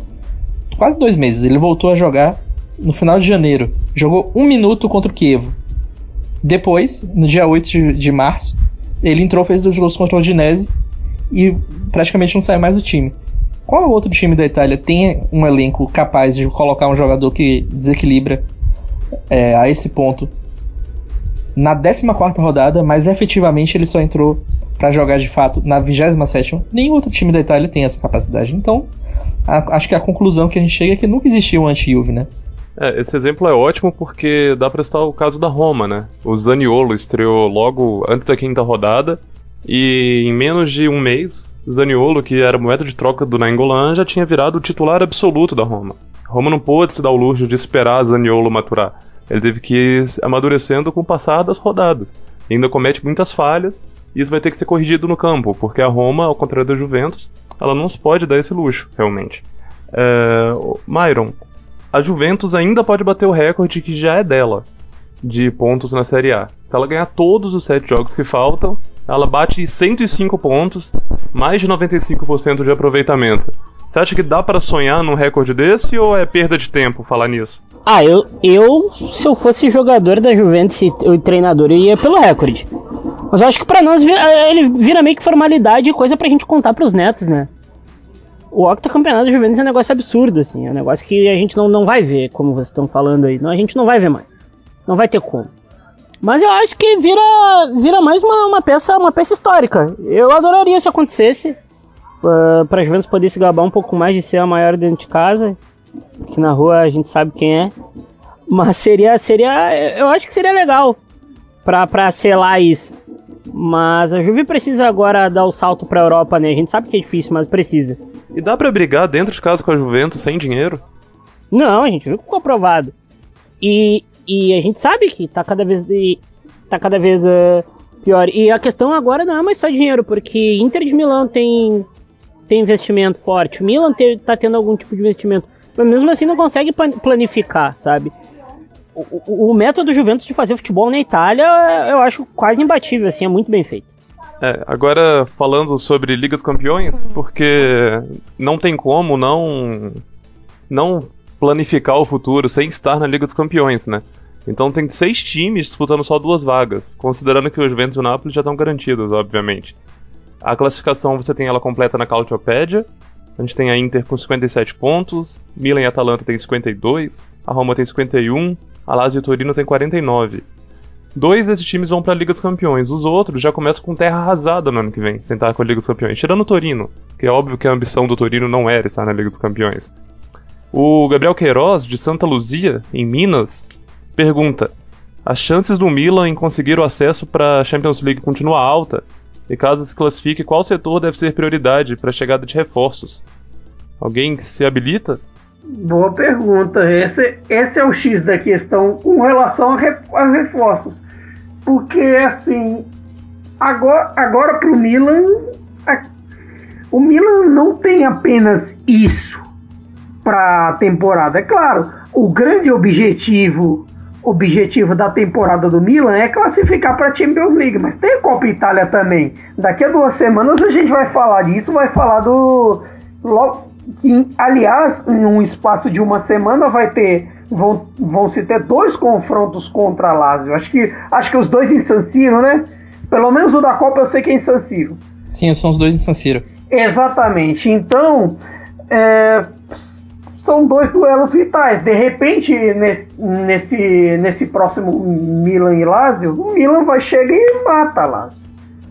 Quase dois meses. Ele voltou a jogar no final de janeiro. Jogou um minuto contra o Kiev. Depois, no dia 8 de, de março, ele entrou, fez dois gols contra o Udinese e praticamente não saiu mais do time. Qual outro time da Itália tem um elenco capaz de colocar um jogador que desequilibra é, a esse ponto na 14 rodada, mas efetivamente ele só entrou para jogar de fato na 27. Nenhum outro time da Itália tem essa capacidade. Então, a, acho que a conclusão que a gente chega é que nunca existiu um anti-Juve, né? É, esse exemplo é ótimo porque dá para estar o caso da Roma, né? O Zaniolo estreou logo antes da quinta rodada E em menos de um mês, Zaniolo, que era moeda de troca do Nainggolan, já tinha virado o titular absoluto da Roma. Roma não pôde se dar o luxo de esperar Zaniolo maturar. Ele teve que ir amadurecendo com o passar das rodadas. E ainda comete muitas falhas, e isso vai ter que ser corrigido no campo, porque a Roma, ao contrário da Juventus, ela não se pode dar esse luxo, realmente. É... Myron, a Juventus ainda pode bater o recorde que já é dela, de pontos na Série A. Se ela ganhar todos os sete jogos que faltam, ela bate 105 pontos, mais de 95% de aproveitamento. Você acha que dá para sonhar num recorde desse ou é perda de tempo falar nisso? Ah, eu, eu se eu fosse jogador da Juventus e treinador, eu ia pelo recorde. Mas eu acho que para nós ele vira meio que formalidade e coisa pra gente contar pros netos, né? O octacampeonato da Juventus é um negócio absurdo, assim. É um negócio que a gente não, não vai ver, como vocês estão falando aí. Não, a gente não vai ver mais. Não vai ter como. Mas eu acho que vira, vira mais uma, uma, peça, uma peça histórica. Eu adoraria se acontecesse. Uh, pra Juventus poder se gabar um pouco mais de ser a maior dentro de casa. Que na rua a gente sabe quem é. Mas seria. seria eu acho que seria legal pra selar isso. Mas a Juve precisa agora dar o salto pra Europa, né? A gente sabe que é difícil, mas precisa. E dá para brigar dentro de casa com a Juventus sem dinheiro? Não, a gente viu que comprovado. E, e a gente sabe que tá cada vez, tá cada vez uh, pior. E a questão agora não é mais só dinheiro, porque Inter de Milão tem, tem investimento forte, o Milan te, tá tendo algum tipo de investimento, mas mesmo assim não consegue planificar, sabe? O, o, método Juventus de fazer futebol na Itália eu acho quase imbatível, assim, é muito bem feito. É, agora falando sobre Liga dos Campeões, porque não tem como não não planificar o futuro sem estar na Liga dos Campeões, né? Então tem seis times disputando só duas vagas, considerando que o Juventus e o Napoli já estão garantidos, obviamente. A classificação você tem ela completa na Cautiopedia. A gente tem a Inter com 57 pontos, Milan e Atalanta tem 52, a Roma tem 51, a Lazio e Torino tem 49. Dois desses times vão para a Liga dos Campeões, os outros já começam com terra arrasada no ano que vem, sem estar com a Liga dos Campeões, tirando o Torino, que é óbvio que a ambição do Torino não era estar na Liga dos Campeões. O Gabriel Queiroz, de Santa Luzia, em Minas, pergunta: As chances do Milan em conseguir o acesso para a Champions League continua alta? E caso se classifique, qual setor deve ser prioridade para a chegada de reforços? Alguém se habilita? Boa pergunta. Esse, esse é o X da questão com relação a, reforços. Porque, assim, agora, para o Milan, a, o Milan não tem apenas isso para a temporada. É claro, o grande objetivo objetivo da temporada do Milan é classificar para a Champions League, mas tem a Copa Itália também. Daqui a duas semanas a gente vai falar disso, vai falar do que, aliás, em um espaço de uma semana vai ter vão, vão se ter dois confrontos contra a Lazio. Acho que acho que os dois em San Siro, né? Pelo menos o da Copa eu sei que é em San Siro. Sim, são os dois em San Siro. Exatamente. Então, é, são dois duelos vitais. De repente, nesse, nesse, nesse próximo Milan e Lazio, o Milan vai chegar e mata a Lazio.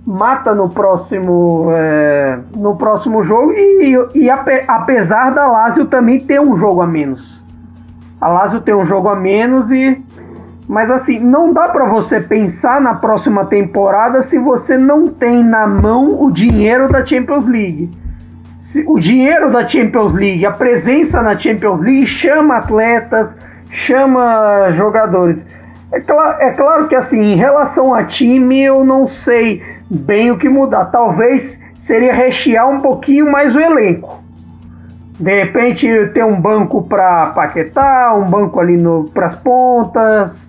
Mata no próximo, é, no próximo jogo e, e ape, apesar da Lazio também ter um jogo a menos. A Lazio tem um jogo a menos e mas assim, não dá para você pensar na próxima temporada se você não tem na mão o dinheiro da Champions League o dinheiro da Champions League, a presença na Champions League chama atletas, chama jogadores. É, cl é claro que assim, em relação a time, eu não sei bem o que mudar. Talvez seria rechear um pouquinho mais o elenco. De repente ter um banco para Paquetá, um banco ali para as pontas,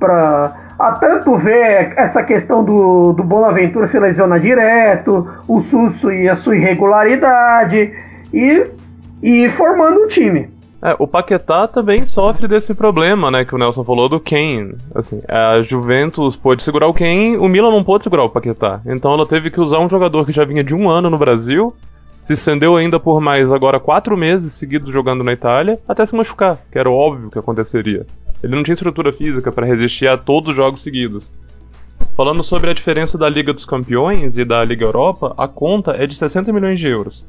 para a tanto ver essa questão do, do Bonaventura se lesiona direto, o Susso e a sua irregularidade, e, e formando um time. É, o Paquetá também sofre desse problema, né, que o Nelson falou do Kane. Assim, a Juventus pôde segurar o Kane, o Milan não pôde segurar o Paquetá. Então ela teve que usar um jogador que já vinha de um ano no Brasil, se estendeu ainda por mais agora quatro meses seguidos jogando na Itália, até se machucar, que era óbvio que aconteceria. Ele não tinha estrutura física para resistir a todos os jogos seguidos. Falando sobre a diferença da Liga dos Campeões e da Liga Europa, a conta é de 60 milhões de euros.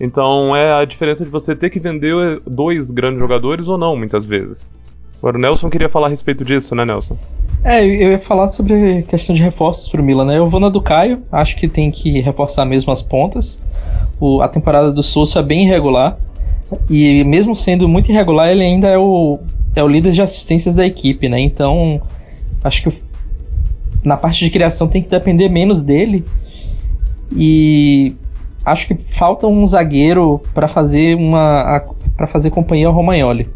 Então é a diferença de você ter que vender dois grandes jogadores ou não, muitas vezes. Agora o Nelson queria falar a respeito disso, né, Nelson? É, eu ia falar sobre questão de reforços pro Milan, né? Eu vou na do Caio, acho que tem que reforçar mesmo as pontas. O, a temporada do Sousa é bem irregular. E mesmo sendo muito irregular, ele ainda é o, é o líder de assistências da equipe, né? Então, acho que na parte de criação tem que depender menos dele. E acho que falta um zagueiro para fazer uma para fazer companhia ao Romagnoli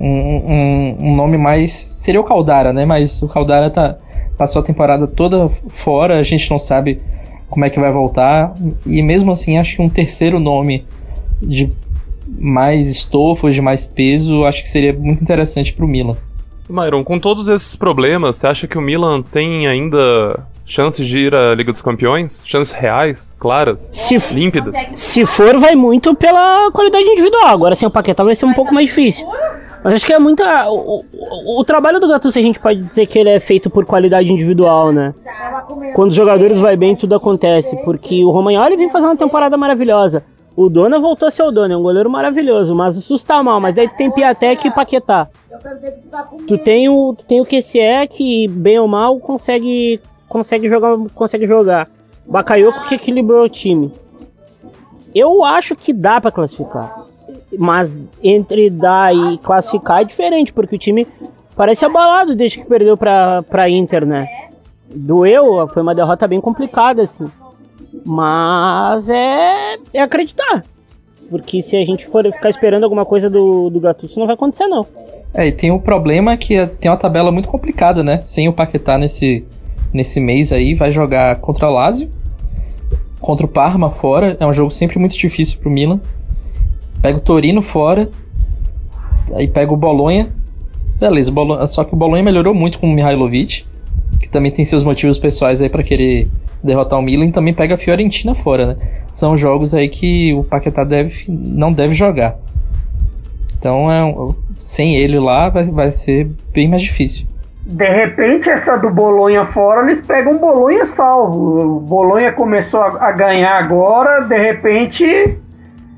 um, um, um, nome mais. Seria o Caldara, né? Mas o Caldara tá, passou a temporada toda fora, a gente não sabe como é que vai voltar. E mesmo assim, acho que um terceiro nome de mais estofo, de mais peso, acho que seria muito interessante para o Milan. Myron, com todos esses problemas, você acha que o Milan tem ainda chances de ir à Liga dos Campeões? Chances reais, claras, se límpidas? Se for, vai muito pela qualidade individual. Agora, sem o Paquetá vai ser um pouco mais difícil. Mas acho que é muita. O, o, o, trabalho do Gattuso a gente pode dizer que ele é feito por qualidade individual, né? Quando os jogadores vai bem, tudo acontece. Porque o Romagnoli vem fazendo uma temporada maravilhosa. O Dona voltou a ser o Dona, é um goleiro maravilhoso, mas o Sus tá mal, mas daí tu tem Piatek e Paquetá. Tu tem o, tu tem o QCE que, bem ou mal, consegue, consegue jogar. Consegue jogar. Bakayoko que equilibrou o time. Eu acho que dá para classificar. Mas entre dar e classificar é diferente, porque o time parece abalado desde que perdeu pra, pra Inter, né? Doeu, foi uma derrota bem complicada, assim. Mas é, é acreditar. Porque se a gente for ficar esperando alguma coisa do, do Gattuso, não vai acontecer, não. É, e tem o um problema que tem uma tabela muito complicada, né? Sem o Paquetá nesse, nesse mês aí, vai jogar contra o Lazio, contra o Parma fora, é um jogo sempre muito difícil pro Milan. Pega o Torino fora. Aí pega o Bolonha. Beleza, só que o Bolonha melhorou muito com o Mihailovic, que também tem seus motivos pessoais aí para querer derrotar o Milan e também pega a Fiorentina fora, né? São jogos aí que o Paquetá deve, não deve jogar. Então, é sem ele lá vai, vai ser bem mais difícil. De repente, essa do Bolonha fora, eles pegam o Bolonha salvo. O Bolonha começou a, a ganhar agora, de repente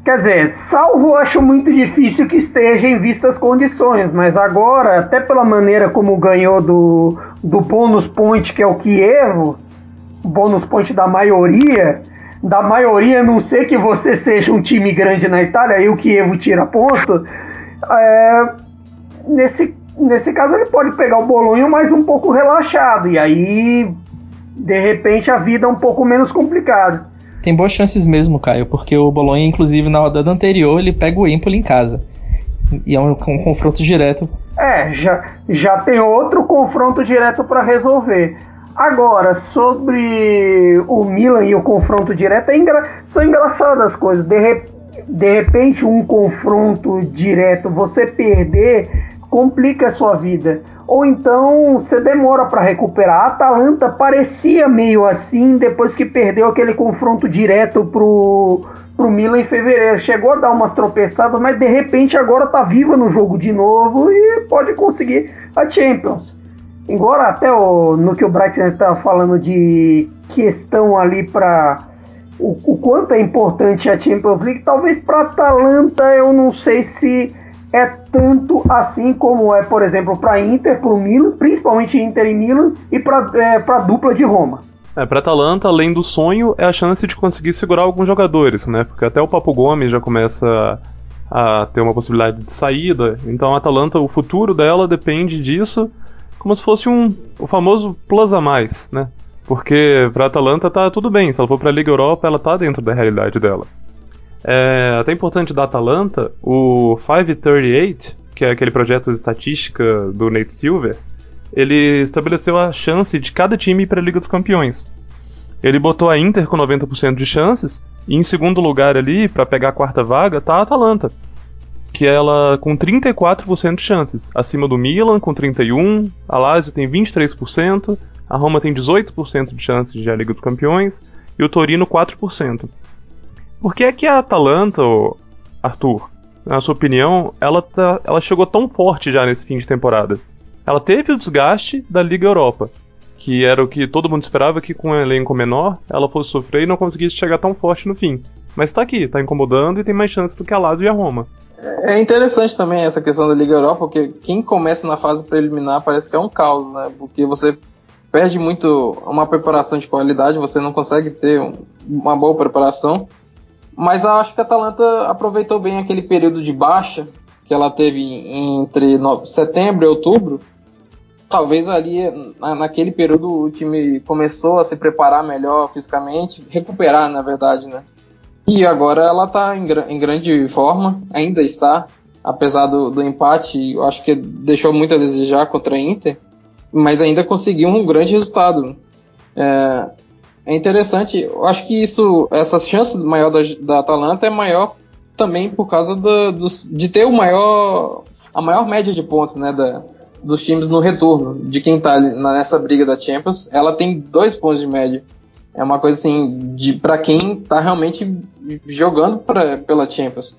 Quer dizer, salvo acho muito difícil que esteja em vistas condições, mas agora, até pela maneira como ganhou do, do bônus point, que é o Kievo, bônus point da maioria, da maioria, não ser que você seja um time grande na Itália, aí o Kievo tira ponto, é, nesse, nesse caso ele pode pegar o Bolonha mais um pouco relaxado, e aí, de repente, a vida é um pouco menos complicada. Tem boas chances mesmo, Caio, porque o Bolonha, inclusive, na rodada anterior, ele pega o Empoli em casa. E é um, um confronto direto. É, já, já tem outro confronto direto para resolver. Agora, sobre o Milan e o confronto direto, é engra... são engraçadas as coisas. De, re... de repente, um confronto direto, você perder, complica a sua vida ou então você demora para recuperar. A Atalanta parecia meio assim depois que perdeu aquele confronto direto pro, pro Milan em fevereiro. Chegou a dar umas tropeçadas, mas de repente agora tá viva no jogo de novo e pode conseguir a Champions. Embora até o, no que o Brighton está falando de questão ali para o, o, quanto é importante a Champions League, talvez para Atalanta eu não sei se é tanto assim como é, por exemplo, para Inter, para o Milan, principalmente Inter e Milan, e para é, a dupla de Roma. É, para Atalanta, além do sonho, é a chance de conseguir segurar alguns jogadores, né? Porque até o Papo Gomes já começa a ter uma possibilidade de saída. Então a Atalanta, o futuro dela depende disso, como se fosse um o famoso plus a mais, né? Porque para Atalanta tá tudo bem, se ela for para a Liga Europa, ela tá dentro da realidade dela. É até importante da Atalanta, o 538, que é aquele projeto de estatística do Nate Silver, ele estabeleceu a chance de cada time para a Liga dos Campeões. Ele botou a Inter com 90% de chances, e em segundo lugar ali, para pegar a quarta vaga, tá a Atalanta, que ela com 34% de chances, acima do Milan com 31, a Lazio tem 23%, a Roma tem 18% de chances de à Liga dos Campeões e o Torino 4%. Por que é que a Atalanta, Arthur, na sua opinião, ela, tá, ela chegou tão forte já nesse fim de temporada? Ela teve o desgaste da Liga Europa, que era o que todo mundo esperava que com um elenco menor ela fosse sofrer e não conseguisse chegar tão forte no fim. Mas tá aqui, tá incomodando e tem mais chance do que a Lazio e a Roma. É interessante também essa questão da Liga Europa, porque quem começa na fase preliminar parece que é um caos, né? Porque você perde muito uma preparação de qualidade, você não consegue ter um, uma boa preparação. Mas acho que a Atalanta aproveitou bem aquele período de baixa que ela teve entre setembro e outubro. Talvez ali, naquele período, o time começou a se preparar melhor fisicamente, recuperar, na verdade, né? E agora ela está em, em, grande forma, ainda está, apesar do, do empate, eu acho que deixou muito a desejar contra a Inter, mas ainda conseguiu um grande resultado. É, é interessante, eu acho que isso, essa chance maior da, da Atalanta é maior também por causa do, do, de ter o maior, a maior média de pontos né, da, dos times no retorno, de quem está nessa briga da Champions, ela tem dois pontos de média é uma coisa assim de para quem tá realmente jogando pra, pela Champions.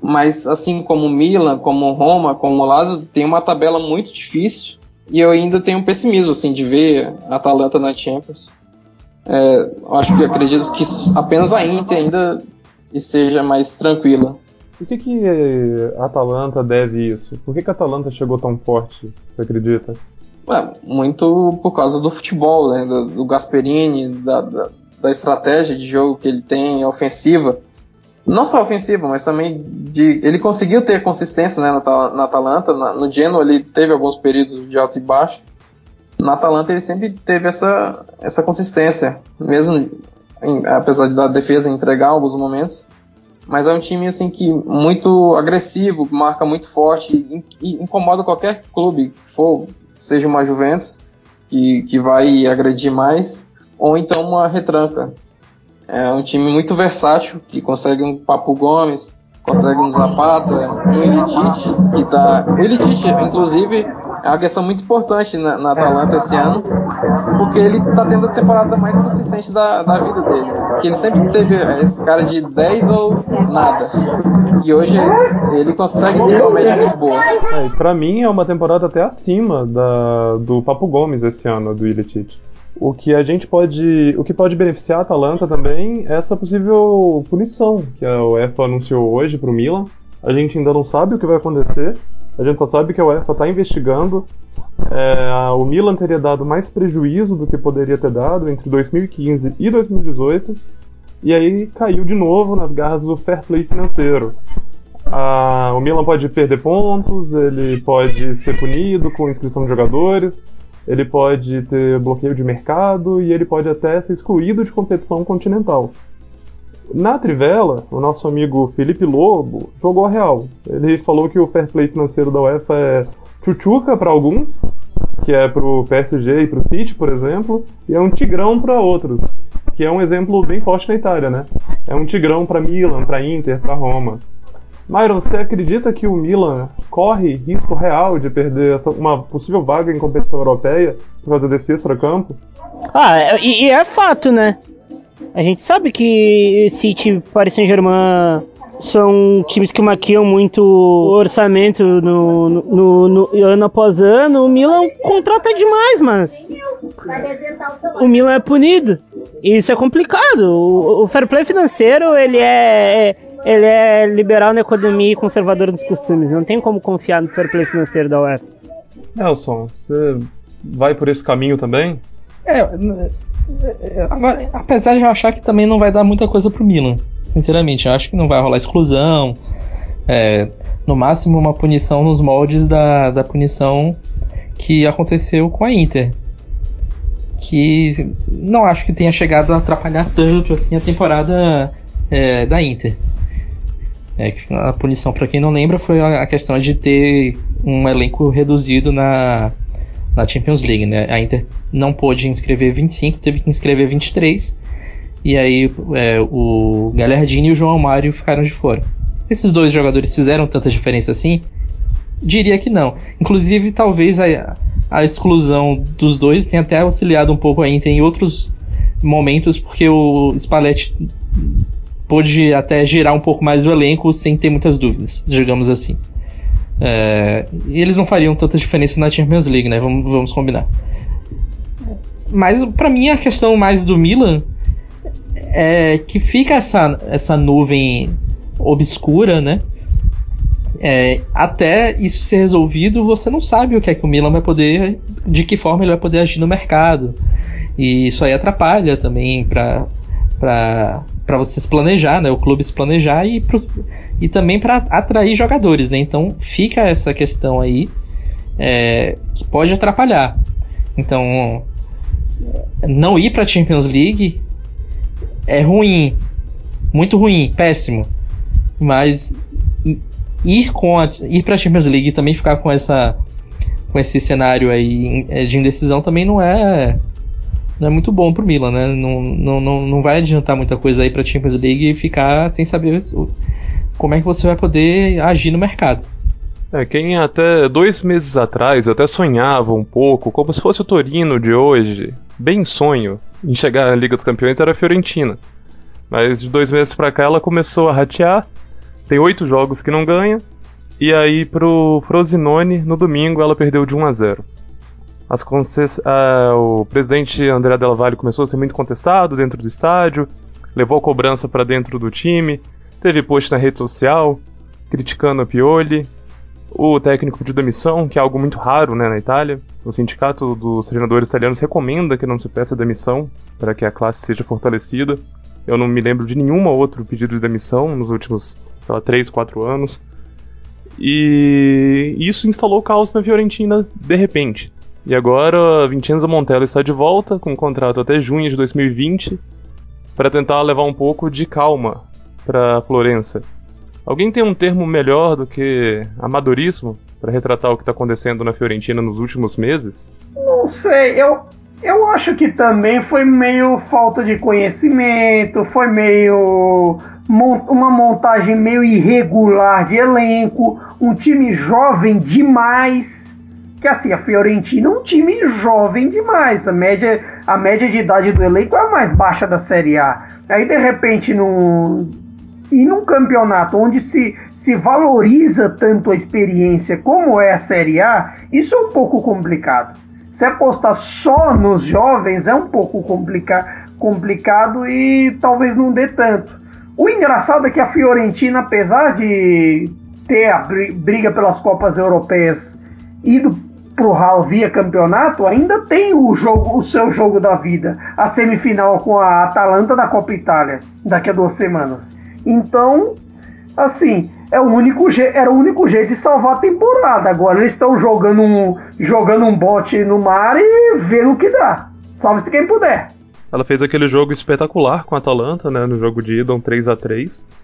Mas assim como Milan, como Roma, como Lazio, tem uma tabela muito difícil e eu ainda tenho um pessimismo assim de ver a Atalanta na Champions. É, acho que acredito que apenas a Inter ainda seja mais tranquila. Por que, que a Atalanta deve isso? Por que, que a Atalanta chegou tão forte, você acredita? muito por causa do futebol, né? do, do Gasperini, da, da, da, estratégia de jogo que ele tem, ofensiva. Não só ofensiva, mas também de. Ele conseguiu ter consistência né, na, na Atalanta. Na, no Genoa ele teve alguns períodos de alto e baixo. Na Atalanta ele sempre teve essa, essa consistência, mesmo em, apesar da defesa entregar alguns momentos. Mas é um time assim que muito agressivo, marca muito forte e, incomoda qualquer clube que for seja uma Juventus, que, que vai agredir mais, ou então uma retranca. É um time muito versátil, que consegue um Papo Gomes, consegue um Zapata, um Ilitite, que tá. O Ilitite, inclusive, é uma questão muito importante na, na Atalanta esse ano, porque ele tá tendo a temporada mais consistente da, da vida dele. Porque ele sempre teve esse cara de 10 ou nada. E hoje ele consegue ter uma média muito boa. É, pra mim é uma temporada até acima da, do Papo Gomes esse ano, do Ilitite. O que a gente pode. O que pode beneficiar a Atalanta também é essa possível punição que a UEFA anunciou hoje para o Milan. A gente ainda não sabe o que vai acontecer. A gente só sabe que a UEFA está investigando. É, o Milan teria dado mais prejuízo do que poderia ter dado entre 2015 e 2018. E aí caiu de novo nas garras do fair play financeiro. Ah, o Milan pode perder pontos, ele pode ser punido com inscrição de jogadores ele pode ter bloqueio de mercado e ele pode até ser excluído de competição continental. Na Trivela, o nosso amigo Felipe Lobo jogou a real. Ele falou que o fair play financeiro da UEFA é chuchuca para alguns, que é para o PSG e para o City, por exemplo, e é um tigrão para outros, que é um exemplo bem forte na Itália, né? É um tigrão para Milan, para Inter, para Roma. Myron, você acredita que o Milan corre risco real de perder essa, uma possível vaga em competição europeia por causa desse extra-campo? Ah, e, e, é fato, né? A gente sabe que City, Paris Saint-Germain são times que maquiam muito orçamento no, no, no, no, ano após ano. O Milan contrata demais, mas o Milan é punido. E isso é complicado. O, o fair play financeiro ele é, é ele é liberal na economia e conservador nos costumes. Não tem como confiar no fair play financeiro da UEFA. Nelson, você vai por esse caminho também? É, agora, apesar de eu achar que também não vai dar muita coisa pro Milan, sinceramente, eu acho que não vai rolar exclusão, é, no máximo uma punição nos moldes da, da punição que aconteceu com a Inter, que não acho que tenha chegado a atrapalhar tanto assim a temporada é, da Inter. É, a punição, para quem não lembra, foi a questão de ter um elenco reduzido na, na Champions League. Né? A Inter não pôde inscrever 25, teve que inscrever 23. E aí é, o Gallardini e o João Mário ficaram de fora. Esses dois jogadores fizeram tanta diferença assim? Diria que não. Inclusive, talvez a, a exclusão dos dois tenha até auxiliado um pouco a Inter em outros momentos, porque o Spalletti pôde até girar um pouco mais o elenco sem ter muitas dúvidas, digamos assim. É, e eles não fariam tanta diferença na Champions League, né? Vamos, vamos combinar. Mas para mim a questão mais do Milan é que fica essa, essa nuvem obscura, né? é, até isso ser resolvido, você não sabe o que é que o Milan vai poder, de que forma ele vai poder agir no mercado. E isso aí atrapalha também para para você se planejar, né? O clube se planejar e, pro, e também para atrair jogadores, né? Então fica essa questão aí é, que pode atrapalhar. Então não ir para Champions League é ruim, muito ruim, péssimo. Mas ir com a, ir para Champions League e também ficar com essa com esse cenário aí é, de indecisão também não é não é muito bom pro Milan, né? Não, não, não, não vai adiantar muita coisa aí pra Champions League e ficar sem saber como é que você vai poder agir no mercado. É, quem até dois meses atrás até sonhava um pouco, como se fosse o Torino de hoje, bem sonho, em chegar à Liga dos Campeões era a Fiorentina. Mas de dois meses pra cá ela começou a ratear, tem oito jogos que não ganha, e aí pro Frosinone, no domingo, ela perdeu de 1 a 0 as concess... ah, o presidente André Della Valle começou a ser muito contestado dentro do estádio, levou cobrança para dentro do time, teve post na rede social criticando a Pioli, o técnico pediu demissão, que é algo muito raro né, na Itália. O sindicato dos treinadores italianos recomenda que não se peça demissão para que a classe seja fortalecida. Eu não me lembro de nenhum outro pedido de demissão nos últimos, sei lá, 3, 4 anos. E isso instalou caos na Fiorentina de repente. E agora Vincenzo Montella está de volta com um contrato até junho de 2020 para tentar levar um pouco de calma para Florença. Alguém tem um termo melhor do que amadorismo para retratar o que está acontecendo na Fiorentina nos últimos meses? Não sei, eu, eu acho que também foi meio falta de conhecimento, foi meio uma montagem meio irregular de elenco, um time jovem demais que assim, a Fiorentina é um time jovem demais. A média, a média de idade do elenco é a mais baixa da Série A. Aí, de repente, num, e num campeonato onde se, se valoriza tanto a experiência como é a Série A, isso é um pouco complicado. Se apostar só nos jovens é um pouco complica, complicado e talvez não dê tanto. O engraçado é que a Fiorentina, apesar de ter a briga pelas Copas Europeias ido pro Hall via campeonato, ainda tem o jogo, o seu jogo da vida, a semifinal com a Atalanta da Copa Itália, daqui a duas semanas. Então, assim, é o único era o único jeito de salvar a temporada. Agora eles estão jogando um, jogando um bote no mar e vendo o que dá. Salve-se quem puder. Ela fez aquele jogo espetacular com a Atalanta, né, no jogo de ida, um 3 a 3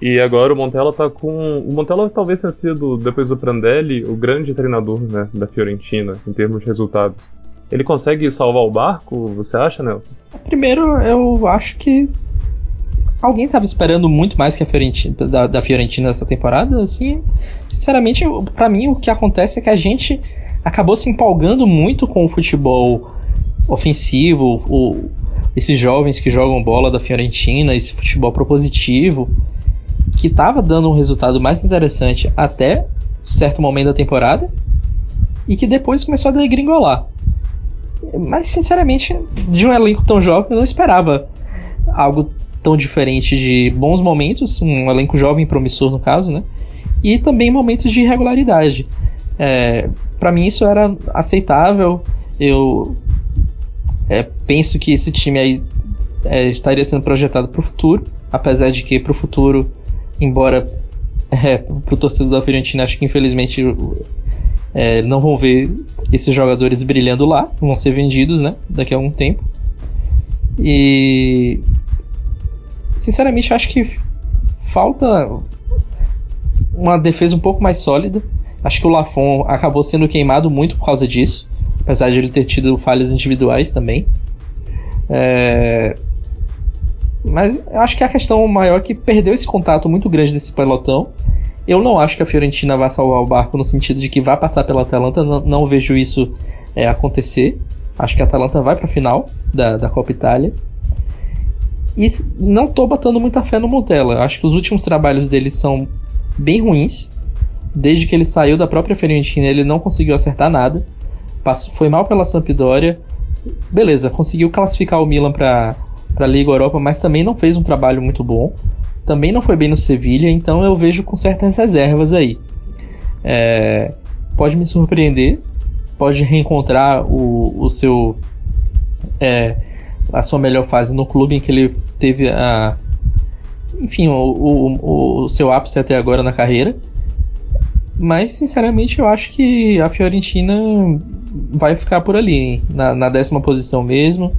e agora o Montella tá com. O Montella talvez tenha sido, depois do Prandelli, o grande treinador né, da Fiorentina, em termos de resultados. Ele consegue salvar o barco, você acha, Nelson? Primeiro, eu acho que alguém estava esperando muito mais que a Fiorentina, da, da Fiorentina nessa temporada. Assim, sinceramente, para mim o que acontece é que a gente acabou se empolgando muito com o futebol ofensivo, o, esses jovens que jogam bola da Fiorentina, esse futebol propositivo que estava dando um resultado mais interessante até certo momento da temporada e que depois começou a degringolar. Mas, sinceramente, de um elenco tão jovem, eu não esperava algo tão diferente de bons momentos, um elenco jovem promissor no caso, né? E também momentos de irregularidade. É, para mim isso era aceitável. Eu é, penso que esse time aí é, estaria sendo projetado para o futuro, apesar de que para o futuro embora é, pro torcedor da Fiorentina acho que infelizmente é, não vão ver esses jogadores brilhando lá, vão ser vendidos, né, daqui a algum tempo. E sinceramente acho que falta uma defesa um pouco mais sólida. Acho que o Lafon acabou sendo queimado muito por causa disso, apesar de ele ter tido falhas individuais também. É, mas eu acho que a questão maior é que perdeu esse contato muito grande desse pelotão. Eu não acho que a Fiorentina vai salvar o barco no sentido de que vai passar pela Atalanta, não, não vejo isso é, acontecer. Acho que a Atalanta vai para a final da, da Copa Itália. E não tô botando muita fé no Montella. Acho que os últimos trabalhos dele são bem ruins. Desde que ele saiu da própria Fiorentina, ele não conseguiu acertar nada. Passou, foi mal pela Sampdoria. Beleza, conseguiu classificar o Milan para para a Liga Europa, mas também não fez um trabalho muito bom. também não foi bem no Sevilha, então eu vejo com certas reservas aí. É, pode me surpreender, pode reencontrar o, o seu é, a sua melhor fase no clube em que ele teve a enfim o, o, o seu ápice até agora na carreira mas sinceramente eu acho que a Fiorentina vai ficar por ali na, na décima posição mesmo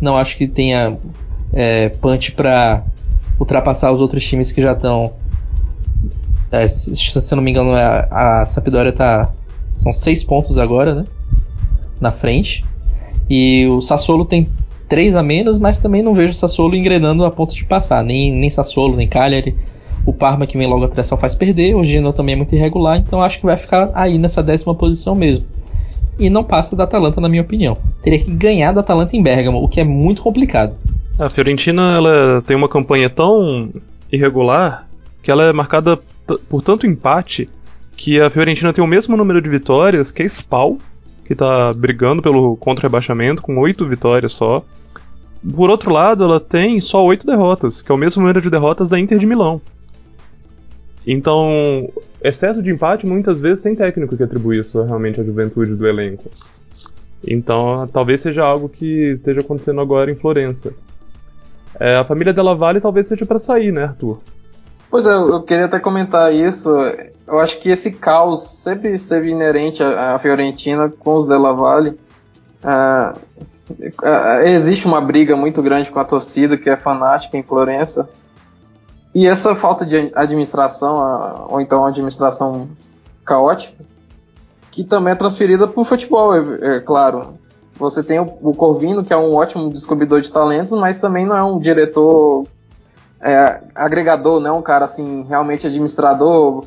não acho que tenha é, punch para ultrapassar os outros times que já estão é, se, se eu não me engano a, a Sampdoria tá são seis pontos agora né na frente e o Sassuolo tem três a menos, mas também não vejo o Sassuolo engrenando a ponto de passar. Nem, nem Sassuolo, nem Cagliari. O Parma que vem logo atrás só faz perder. O Genoa também é muito irregular, então acho que vai ficar aí nessa décima posição mesmo. E não passa da Atalanta, na minha opinião. Teria que ganhar da Atalanta em Bergamo, o que é muito complicado. A Fiorentina ela tem uma campanha tão irregular que ela é marcada por tanto empate que a Fiorentina tem o mesmo número de vitórias que a Spal, que tá brigando pelo contra-rebaixamento com oito vitórias só. Por outro lado, ela tem só oito derrotas, que é o mesmo número de derrotas da Inter de Milão. Então, excesso de empate muitas vezes tem técnico que atribui isso realmente à juventude do elenco. Então, talvez seja algo que esteja acontecendo agora em Florença. É, a família Della Valle talvez seja para sair, né, Arthur? Pois é, eu queria até comentar isso. Eu acho que esse caos sempre esteve inerente à, Fiorentina com os Della Valle. Uh, uh, existe uma briga muito grande com a torcida que é fanática em Florença. E essa falta de administração, ou então administração caótica, que também é transferida para o futebol, é, é, claro. Você tem o, o Corvino, que é um ótimo descobridor de talentos, mas também não é um diretor é, agregador, não é um cara assim, realmente administrador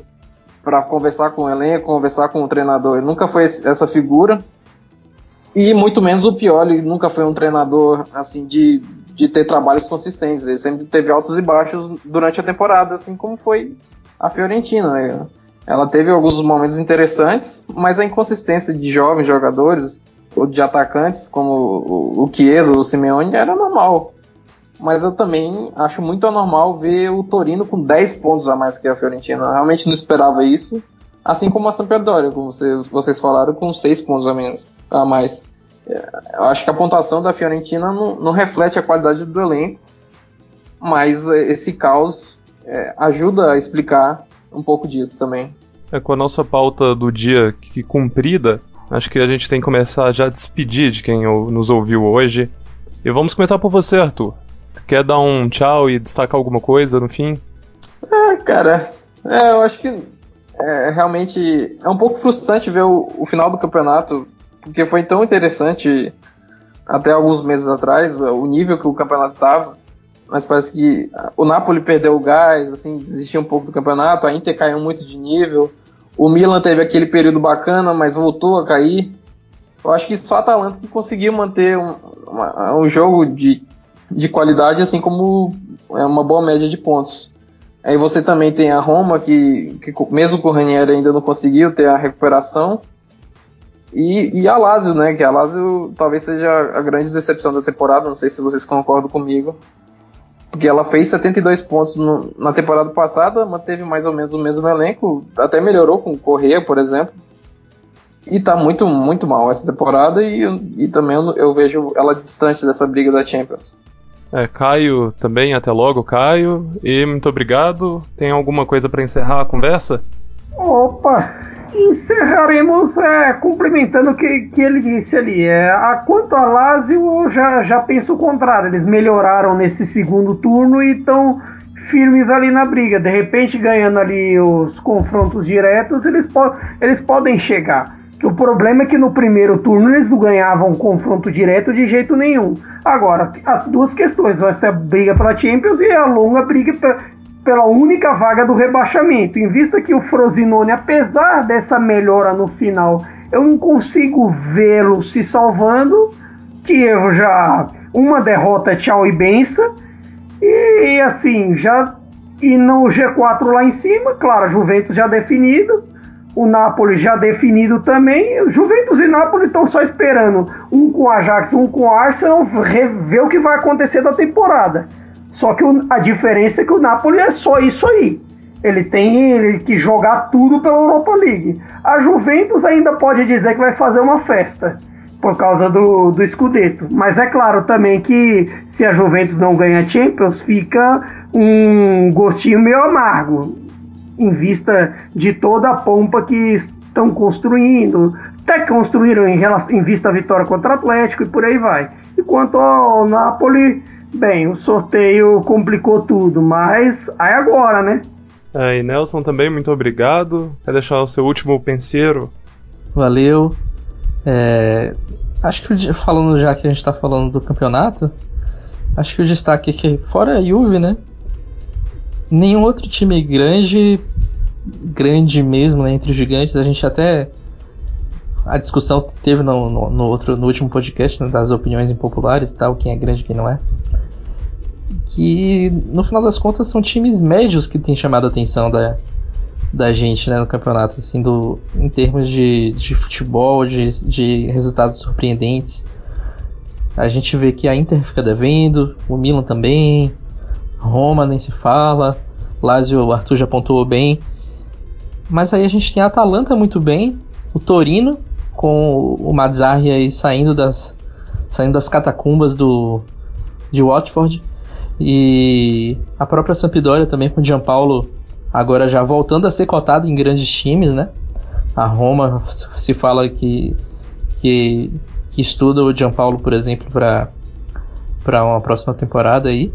para conversar com o elenco, conversar com o treinador. Ele nunca foi essa figura. E muito menos o Pioli nunca foi um treinador assim de, de ter trabalhos consistentes. Ele sempre teve altos e baixos durante a temporada, assim como foi a Fiorentina. Né? Ela teve alguns momentos interessantes, mas a inconsistência de jovens jogadores ou de atacantes, como o, Chiesa ou o Simeone, era normal mas eu também acho muito anormal ver o Torino com 10 pontos a mais que a Fiorentina. Eu realmente não esperava isso. Assim como a Sampdoria, como vocês falaram, com 6 pontos a menos a mais. Eu acho que a pontuação da Fiorentina não, não reflete a qualidade do elenco, mas esse caos é, ajuda a explicar um pouco disso também. É, com a nossa pauta do dia que cumprida, acho que a gente tem que começar já a despedir de quem nos ouviu hoje. E vamos começar por você, Arthur. Quer dar um tchau e destacar alguma coisa no fim? É, cara, é, eu acho que é, realmente é um pouco frustrante ver o, o, final do campeonato, porque foi tão interessante até alguns meses atrás, o nível que o campeonato estava. Mas parece que o Napoli perdeu o gás, assim, desistiu um pouco do campeonato, a Inter caiu muito de nível. O Milan teve aquele período bacana, mas voltou a cair. Eu acho que só a Atalanta que conseguiu manter um, uma, um jogo de de qualidade, assim como é uma boa média de pontos. Aí você também tem a Roma, que, que mesmo com o Ranieri ainda não conseguiu ter a recuperação. E, e a Lazio, né? Que a Lazio talvez seja a grande decepção da temporada, não sei se vocês concordam comigo. Porque ela fez 72 pontos no, na temporada passada, manteve mais ou menos o mesmo elenco, até melhorou com o Correia, por exemplo. E tá muito, muito mal essa temporada e, e também eu, eu vejo ela distante dessa briga da Champions. É, Caio também, até logo, Caio. E muito obrigado. Tem alguma coisa para encerrar a conversa? Opa! Encerraremos é, complementando o que, que ele disse ali. É, a, quanto a Lazio, eu já, já penso o contrário. Eles melhoraram nesse segundo turno e estão firmes ali na briga. De repente, ganhando ali os confrontos diretos, eles, po eles podem chegar. O problema é que no primeiro turno eles não ganhavam confronto direto de jeito nenhum. Agora, as duas questões, essa briga pela Champions e a longa briga pela única vaga do rebaixamento. Em vista que o Frosinone, apesar dessa melhora no final, eu não consigo vê-lo se salvando, que eu já uma derrota tchau e benção. E assim, já e no G4 lá em cima, claro, Juventus já definido o Napoli já definido também. Juventus e Napoli estão só esperando um com o Ajax, um com o Arsenal, ver o que vai acontecer da temporada. Só que o, a diferença é que o Napoli é só isso aí. Ele tem ele, que jogar tudo pela Europa League. A Juventus ainda pode dizer que vai fazer uma festa por causa do, do. Mas é claro também que se a Juventus não ganha Champions, fica um gostinho meio amargo em vista de toda a pompa que estão construindo, até construíram em, relação, em vista à vitória contra o Atlético e por aí vai. E quanto ao Napoli, bem, o sorteio complicou tudo, mas aí agora, né? É, e Nelson também, muito obrigado. Quer deixar o seu último penseiro? Valeu. É, acho que falando já que a gente está falando do campeonato, acho que o destaque aqui, fora a Juve, né? Nenhum outro time grande, grande mesmo, né, entre os gigantes, a gente até a discussão que teve no, no, no, outro, no último podcast, né, das opiniões impopulares e tal, quem é grande e quem não é. Que no final das contas são times médios que têm chamado a atenção da, da gente né, no campeonato, assim, do, em termos de, de futebol, de, de resultados surpreendentes. A gente vê que a Inter fica devendo, o Milan também, Roma nem se fala, Lazio, o Arthur já pontuou bem. Mas aí a gente tem a Atalanta muito bem, o Torino, com o Mazzarri aí saindo das, saindo das catacumbas do, de Watford. E a própria Sampdoria também com o Gianpaolo agora já voltando a ser cotado em grandes times, né? A Roma se fala que, que, que estuda o Gianpaolo, por exemplo, para para uma próxima temporada aí.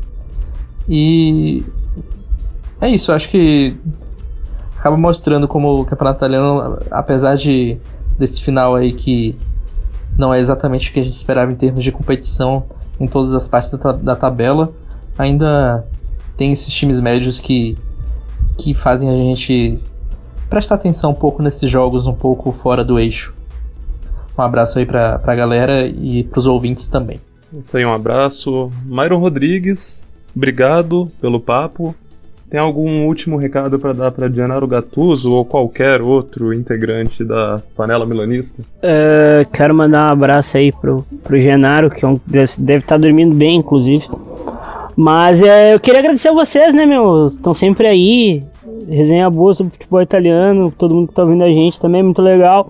E é isso, acho que acaba mostrando como o campeonato italiano, apesar de desse final aí que não é exatamente o que a gente esperava em termos de competição em todas as partes da, da tabela, ainda tem esses times médios que, que fazem a gente prestar atenção um pouco nesses jogos um pouco fora do eixo. Um abraço aí pra, pra galera e pros ouvintes também. Isso aí, um abraço. Myron Rodrigues, obrigado pelo papo. Tem algum último recado para dar para Gennaro Gattuso ou qualquer outro integrante da panela milanista? Uh, quero mandar um abraço aí pro, pro Genaro, que é um, deve estar tá dormindo bem, inclusive. Mas é, eu queria agradecer a vocês, né, meu? Estão sempre aí. Resenha boa sobre futebol italiano. Todo mundo que tá ouvindo a gente também é muito legal.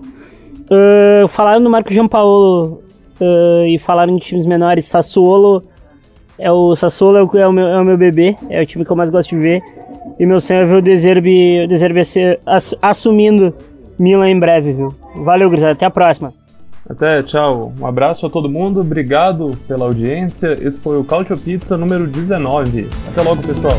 Uh, falaram do Marco Giampaolo uh, e falaram de times menores. Sassuolo é o Sassuolo é o, é o, meu, é o meu bebê, é o time que eu mais gosto de ver. E meu sonho é ver o Deserbe, o Deserbe ser, ass, assumindo Milan em breve, viu? Valeu, Gris, até a próxima. Até, tchau. Um abraço a todo mundo, obrigado pela audiência. Esse foi o Cautio Pizza número 19. Até logo, pessoal.